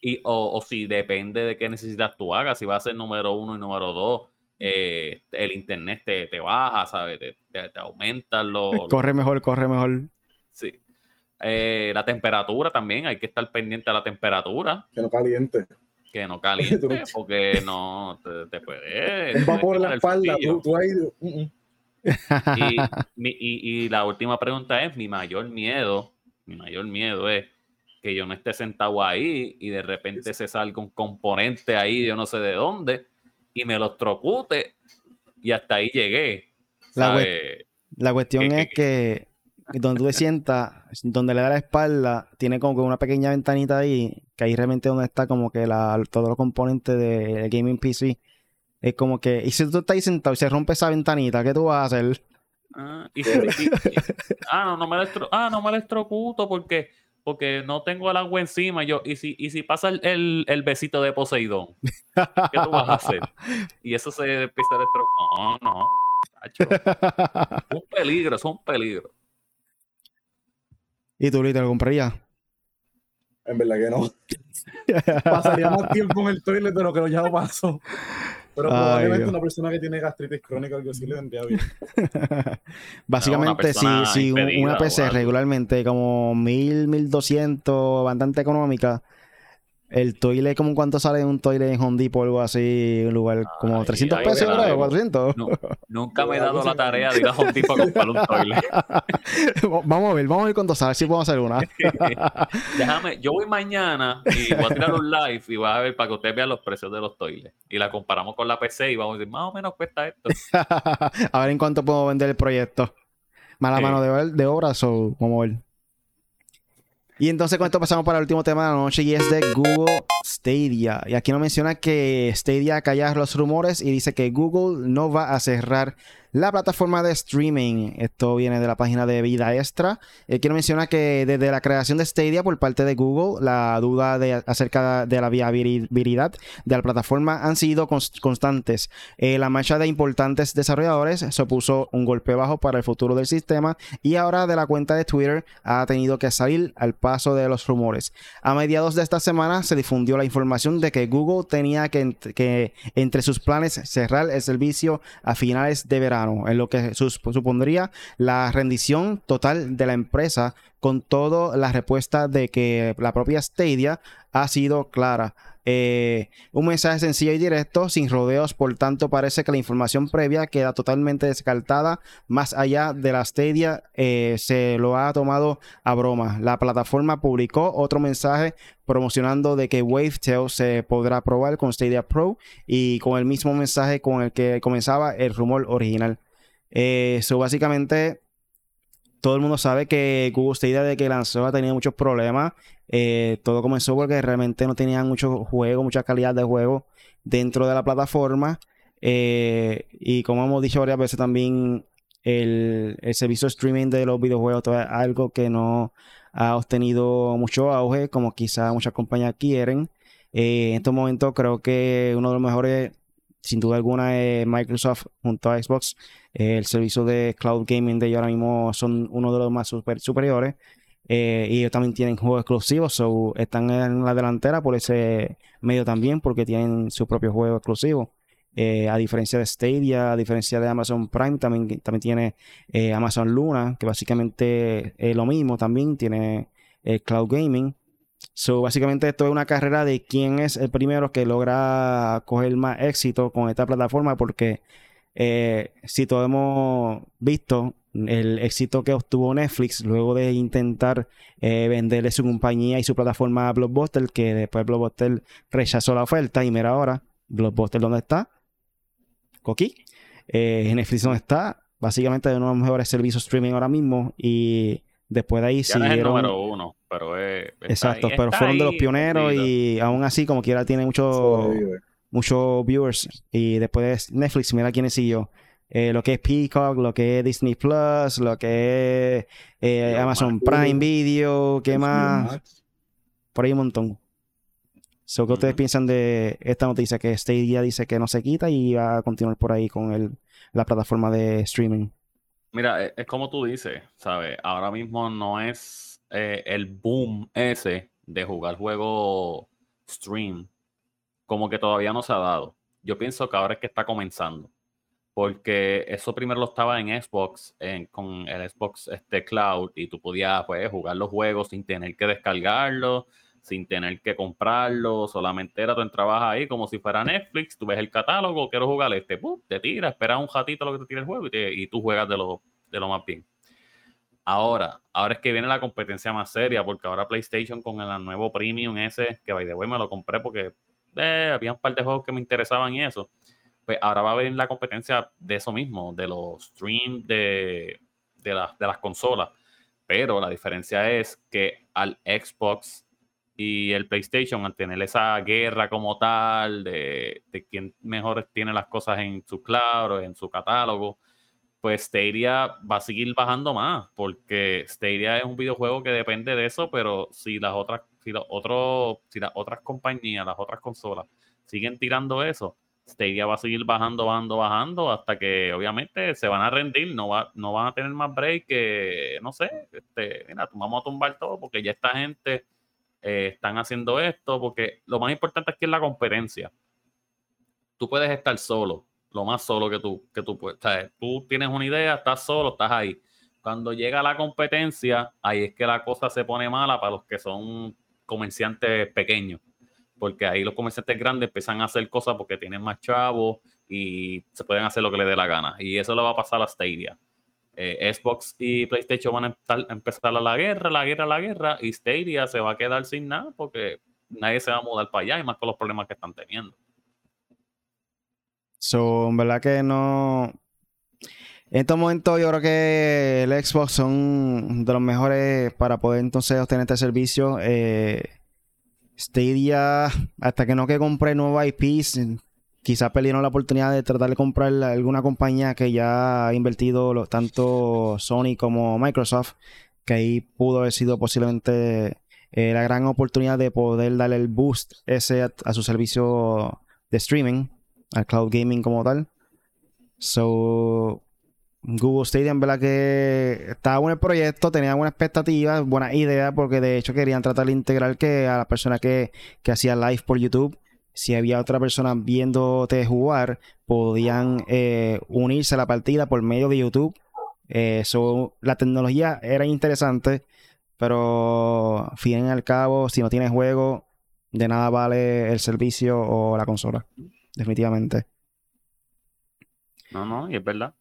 Y, o, si depende de qué necesitas tú hagas, si va a ser número uno y número dos, eh, el internet te, te baja, ¿sabes? Te, te, aumenta lo, Corre mejor, corre mejor. Sí. Eh, la temperatura también, hay que estar pendiente de la temperatura. Que no caliente. Que no caliente, porque no te, puede. Va por la espalda, tú, tú ahí. Uh, uh. Y, la última pregunta es, mi mayor miedo, mi mayor miedo es que yo no esté sentado ahí y de repente se salga un componente ahí, yo no sé de dónde, y me lo trocute y hasta ahí llegué. La, cuestión es que, donde tú te sientas, donde le da la espalda, tiene como que una pequeña ventanita ahí, que ahí realmente donde está como que la, todos los componentes de gaming PC es como que, y si tú estás ahí sentado y se rompe esa ventanita, ¿qué tú vas a hacer? Ah, ah no, no me estro, ah, no me electrocuto porque, porque no tengo el agua encima. Yo, y si, y si pasa el, el, besito de Poseidón, ¿qué tú vas a hacer? Y eso se empieza a electrocutar. No, no. Peligro, es un peligro. ¿Y tú, Lito, lo comprarías? En verdad que no. Pasaría más tiempo en el toilet de lo que ya pasó. Pero probablemente una persona que tiene gastritis crónica o algo así le vendría bien. Básicamente, si, una PC regularmente como 1000, 1200, bastante económica, el toile, como cuánto sale un toile en Home Depot o algo así, un lugar como 300 pesos, creo, 400. nunca me he dado la tarea de ir a Home Depot a comprar un toile. vamos a ver, vamos a ver cuánto sale, si podemos hacer una. Déjame, yo voy mañana y voy a tirar un live y voy a ver para que ustedes vean los precios de los toiles. Y la comparamos con la PC y vamos a decir, más o menos cuesta esto. a ver en cuánto puedo vender el proyecto. Mala mano de, de obras o vamos a ver. Y entonces con esto pasamos para el último tema de la noche y es de Google Stadia. Y aquí nos menciona que Stadia calla los rumores y dice que Google no va a cerrar la plataforma de streaming. Esto viene de la página de Vida Extra. Eh, quiero mencionar que desde la creación de Stadia por parte de Google, la duda de, acerca de la viabilidad de la plataforma han sido constantes. Eh, la marcha de importantes desarrolladores se puso un golpe bajo para el futuro del sistema y ahora de la cuenta de Twitter ha tenido que salir al paso de los rumores. A mediados de esta semana se difundió la información de que Google tenía que, que entre sus planes cerrar el servicio a finales de verano en lo que supondría la rendición total de la empresa con toda la respuesta de que la propia Stadia ha sido clara. Eh, un mensaje sencillo y directo, sin rodeos, por tanto parece que la información previa queda totalmente descartada. Más allá de la Stadia, eh, se lo ha tomado a broma. La plataforma publicó otro mensaje promocionando de que Wavetail se podrá probar con Stadia Pro y con el mismo mensaje con el que comenzaba el rumor original. Eh, básicamente todo el mundo sabe que Google Stadia de que lanzó ha tenido muchos problemas. Eh, todo comenzó porque realmente no tenían mucho juego, mucha calidad de juego dentro de la plataforma. Eh, y como hemos dicho varias veces también, el, servicio de streaming de los videojuegos es algo que no ha obtenido mucho auge, como quizá muchas compañías quieren. en estos momentos creo que uno de los mejores sin duda alguna es Microsoft junto a Xbox. el servicio de cloud gaming de ellos ahora mismo son uno de los más superiores. Eh, y ellos también tienen juegos exclusivos, so están en la delantera por ese medio también, porque tienen su propio juego exclusivo. Eh, a diferencia de Stadia, a diferencia de Amazon Prime, también, también tiene eh, Amazon Luna, que básicamente es lo mismo también, tiene cloud gaming. So, básicamente esto es una carrera de quién es el primero que logra coger más éxito con esta plataforma, porque si todos hemos visto el éxito que obtuvo Netflix luego de intentar eh, venderle su compañía y su plataforma a Blockbuster, que después Blockbuster rechazó la oferta y mira ahora, Blockbuster ¿dónde está? Coqui. Eh, Netflix ¿dónde está? Básicamente de uno de los mejores servicios streaming ahora mismo y después de ahí ya siguieron... número uno pero es, Exacto, pero fueron de los pioneros y aún así, como quiera, tiene muchos muchos viewers. Y después de Netflix, mira quién siguió. Eh, lo que es Peacock, lo que es Disney Plus, lo que es eh, Amazon Prime Video, ¿qué más? Por ahí un montón. So, ¿Qué ustedes piensan de esta noticia? Que Stadia dice que no se quita y va a continuar por ahí con el, la plataforma de streaming. Mira, es, es como tú dices, ¿sabes? Ahora mismo no es eh, el boom ese de jugar juego stream, como que todavía no se ha dado. Yo pienso que ahora es que está comenzando. Porque eso primero lo estaba en Xbox, con el Xbox este Cloud, y tú podías pues, jugar los juegos sin tener que descargarlos, sin tener que comprarlo, solamente era tú entrabas ahí como si fuera Netflix, tú ves el catálogo, quiero jugar este, te tira, espera un ratito lo que te tira el juego y, y tú juegas de lo, de lo más bien. Ahora, ahora es que viene la competencia más seria, porque ahora PlayStation con el nuevo Premium ese, que by the way me lo compré porque eh, había un par de juegos que me interesaban y eso. Pues ahora va a venir la competencia de eso mismo, de los streams de, de, de las consolas. Pero la diferencia es que al Xbox y el PlayStation, al tener esa guerra como tal, de, de quién mejor tiene las cosas en su cloud, en su catálogo, pues Stadia va a seguir bajando más, porque Stadia es un videojuego que depende de eso, pero si las otras, si los otros, si las otras compañías, las otras consolas siguen tirando eso, Stadia va a seguir bajando, bajando, bajando, hasta que obviamente se van a rendir, no, va, no van a tener más break que, no sé, este, mira, vamos a tumbar todo, porque ya esta gente eh, están haciendo esto, porque lo más importante aquí es la competencia. Tú puedes estar solo, lo más solo que tú, que tú puedes. Tú tienes una idea, estás solo, estás ahí. Cuando llega la competencia, ahí es que la cosa se pone mala para los que son comerciantes pequeños. Porque ahí los comerciantes grandes empiezan a hacer cosas porque tienen más chavos y se pueden hacer lo que les dé la gana. Y eso le va a pasar a Stadia. Eh, Xbox y PlayStation van a empezar a la guerra, la guerra, la guerra, y Stadia se va a quedar sin nada porque nadie se va a mudar para allá y más con los problemas que están teniendo. So, en verdad que no. En estos momentos yo creo que el Xbox son de los mejores para poder entonces obtener este servicio. Eh, Stadia, hasta que no que compre nuevos IPs, quizás perdieron la oportunidad de tratar de comprar alguna compañía que ya ha invertido tanto Sony como Microsoft, que ahí pudo haber sido posiblemente eh, la gran oportunidad de poder darle el boost ese a su servicio de streaming al cloud gaming como tal. So, Google Stadia, en verdad que estaba bueno el proyecto, tenía buenas expectativas, buenas ideas, porque de hecho querían tratar de integrar que a la persona que, que hacía live por YouTube, si había otra persona viéndote jugar, podían eh, unirse a la partida por medio de YouTube. Eh, la tecnología era interesante, pero fin y al cabo, si no tienes juego, de nada vale el servicio o la consola definitivamente. No, no, y es verdad.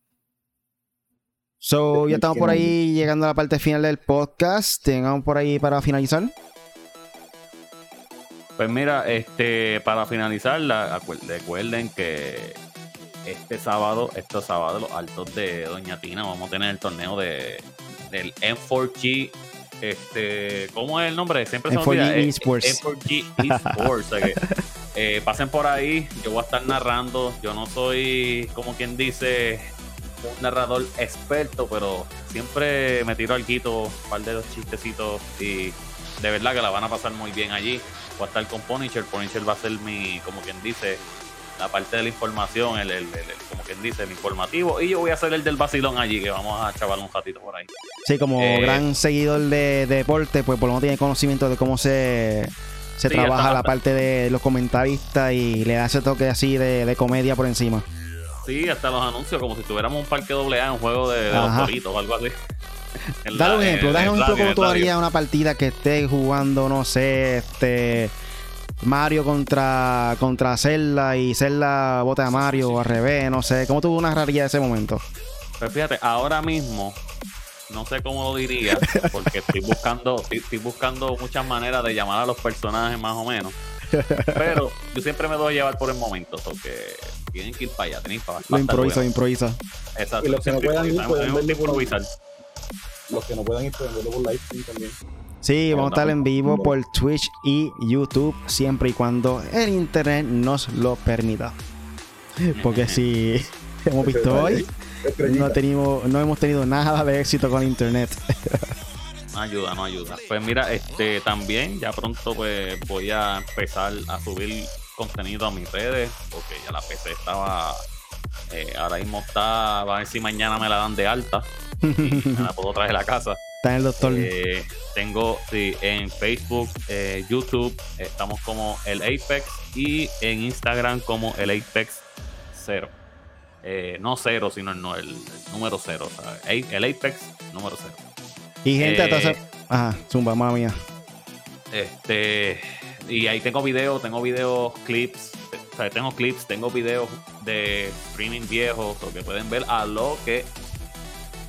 So, ya estamos por ahí llegando a la parte final del podcast. Tengamos por ahí para finalizar. Pues mira, este, para finalizar, recuerden que este sábado, este sábado, los altos de Doña Tina, vamos a tener el torneo de, del M4G. Este, ¿Cómo es el nombre? Siempre se olvida. Eh, Esports. M4G Esports. eh, pasen por ahí, yo voy a estar narrando. Yo no soy, como quien dice, un narrador experto, pero siempre me tiro al quito un par de los chistecitos y de verdad que la van a pasar muy bien allí. Voy a estar con Punisher. Punisher va a ser mi, como quien dice, la parte de la información, el, el, como quien dice, el informativo. Y yo voy a ser el del vacilón allí, que vamos a chaval un ratito por ahí. Sí, como eh, gran seguidor de, deporte, pues por lo menos tiene conocimiento de cómo se, se trabaja la parte de los comentaristas y le da ese toque así de, comedia por encima. Sí, hasta los anuncios, como si tuviéramos un parque doble A en un juego de, los toritos o algo así. Dale un ejemplo, dale un ejemplo como tú harías una partida que esté jugando, no sé, este Mario contra, contra Zelda y Zelda bota a Mario o al revés, no sé. ¿Cómo tuvo una raría ese momento? Pues fíjate, ahora mismo no sé cómo lo diría, porque estoy buscando, estoy, buscando muchas maneras de llamar a los personajes más o menos. Pero yo siempre me doy a llevar por el momento, porque tienen que ir para allá, tenéis para Lo improvisa, improvisa. Exacto. Y los que no puedan ir pueden verlo por Los que no puedan ir pueden verlo por live también. Sí, vamos a estar en vivo por Twitch y YouTube siempre y cuando el internet nos lo permita. Porque si hemos visto hoy, no, tenemos, no hemos tenido nada de éxito con internet. No ayuda, no ayuda. Pues mira, este también ya pronto pues voy a empezar a subir contenido a mis redes, porque ya la PC estaba eh, ahora mismo está, a ver si mañana me la dan de alta y me la puedo traer a la casa. Está en el doctor. Eh, tengo sí, en Facebook, eh, YouTube, estamos como el Apex y en Instagram como el Apex 0. Eh, no cero, sino el, el, número cero. El Apex número cero. Y gente, eh, Ajá, zumba, mamá mía. Este. Y ahí tengo videos, tengo videos, clips. O sea, tengo clips, tengo videos de streaming viejos, o que pueden ver a lo que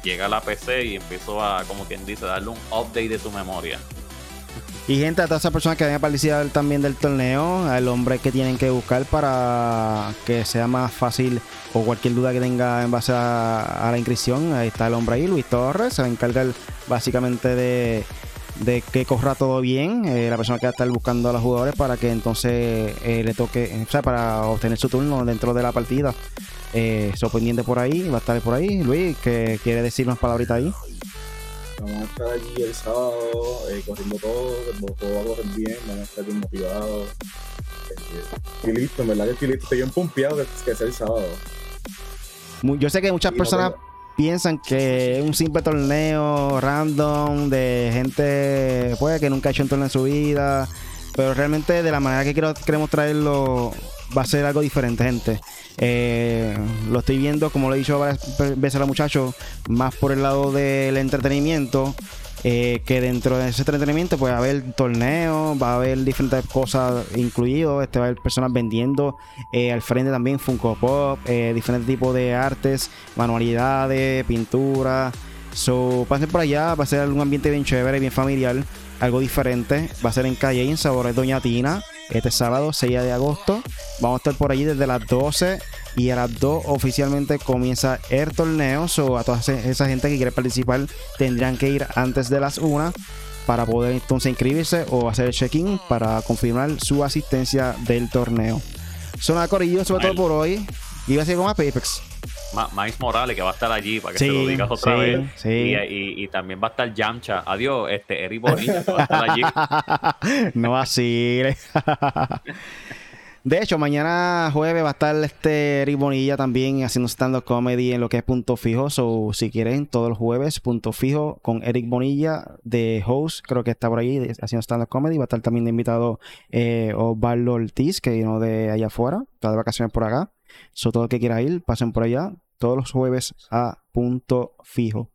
llega a la PC y empiezo a, como quien dice, darle un update de su memoria. Y gente, a todas esas personas que vayan a participar también del torneo, al hombre que tienen que buscar para que sea más fácil o cualquier duda que tenga en base a, la inscripción, ahí está el hombre ahí, Luis Torres, se va a encargar básicamente de, que corra todo bien, eh, la persona que va a estar buscando a los jugadores para que entonces eh, le toque, o sea, para obtener su turno dentro de la partida. Eh, pendiente por ahí, va a estar por ahí. Luis, que quiere decir unas palabritas ahí. Vamos a estar allí el sábado eh, corriendo todo, todo va a correr bien, vamos a estar bien motivados. y listo, en verdad que estoy listo, estoy bien pompeado que, que sea el sábado. Yo sé que muchas personas piensan que es un simple torneo random de gente pues, que nunca ha hecho un torneo en su vida, pero realmente de la manera que queremos traerlo va a ser algo diferente, gente. Eh, lo estoy viendo, como lo he dicho varias veces a los muchachos, más por el lado del entretenimiento. Eh, que dentro de ese entretenimiento pues va a haber torneos, va a haber diferentes cosas incluidos, este, va a haber personas vendiendo eh, al frente también Funko Pop, diferentes tipos de artes, manualidades, pintura. So, pasen por allá, va a ser un ambiente bien chévere, bien familiar, algo diferente. Va a ser en Calle, en Sabores Doña Tina este sábado 6 de agosto. Vamos a estar por allí desde las 12 y a las 2 oficialmente comienza el torneo. So, a toda esa gente que quiere participar tendrán que ir antes de las 1 para poder entonces inscribirse o hacer el check-in para confirmar su asistencia del torneo. Son a Corillo, sobre todo por hoy. Iba a ser a Apex. Mais Morales, que va a estar allí para que se lo digas otra vez. Y, también va a estar Yamcha. Adiós, este Eric Bonilla va a estar allí. no así. De hecho, mañana jueves va a estar este Eric Bonilla también haciendo stand-up comedy en lo que es Punto Fijo. So, si quieren, todos los jueves, Punto Fijo con Eric Bonilla de host, creo que está por ahí haciendo stand-up comedy. Va a estar también de invitado eh, Osvaldo Ortiz, que vino de allá afuera, está de vacaciones por acá. So, todo el que quiera ir, pasen por allá todos los jueves a punto fijo.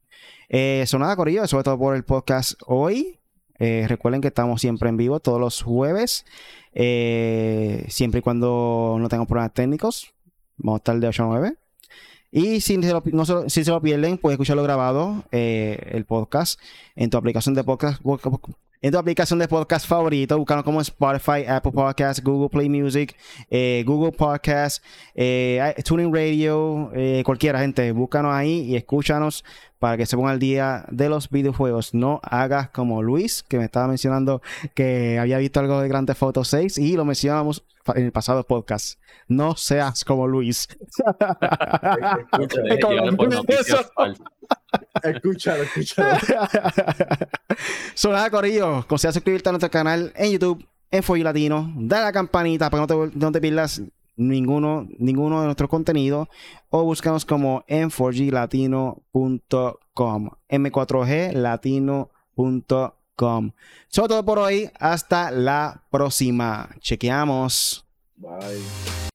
Eh, eso nada, sobre todo por el podcast hoy. Eh, recuerden que estamos siempre en vivo todos los jueves, eh, siempre y cuando no tengamos problemas técnicos. Vamos a estar de 8 a 9. Y si se, lo, si se lo pierden, pueden escucharlo grabado, el podcast, en tu aplicación de podcast, en tu aplicación de podcast favorito. Búscanos como Spotify, Apple Podcasts, Google Play Music, eh, Google Podcasts, eh, Tuning Radio, eh, cualquiera, gente. Búscanos ahí y escúchanos para que se ponga al día de los videojuegos. No hagas como Luis, que me estaba mencionando que había visto algo de Grand Theft Auto 6 y lo mencionamos en el pasado podcast. No seas como Luis. Escúchalo, escúchalo. Sonada Corillo, considera suscribirte a nuestro canal en YouTube, en Foy Latino. Da la campanita para que no te, no te pierdas ninguno, ninguno de nuestros contenidos o búscanos como en 4glatino.com m4glatino.com Eso todo por hoy, hasta la próxima. Chequeamos. Bye.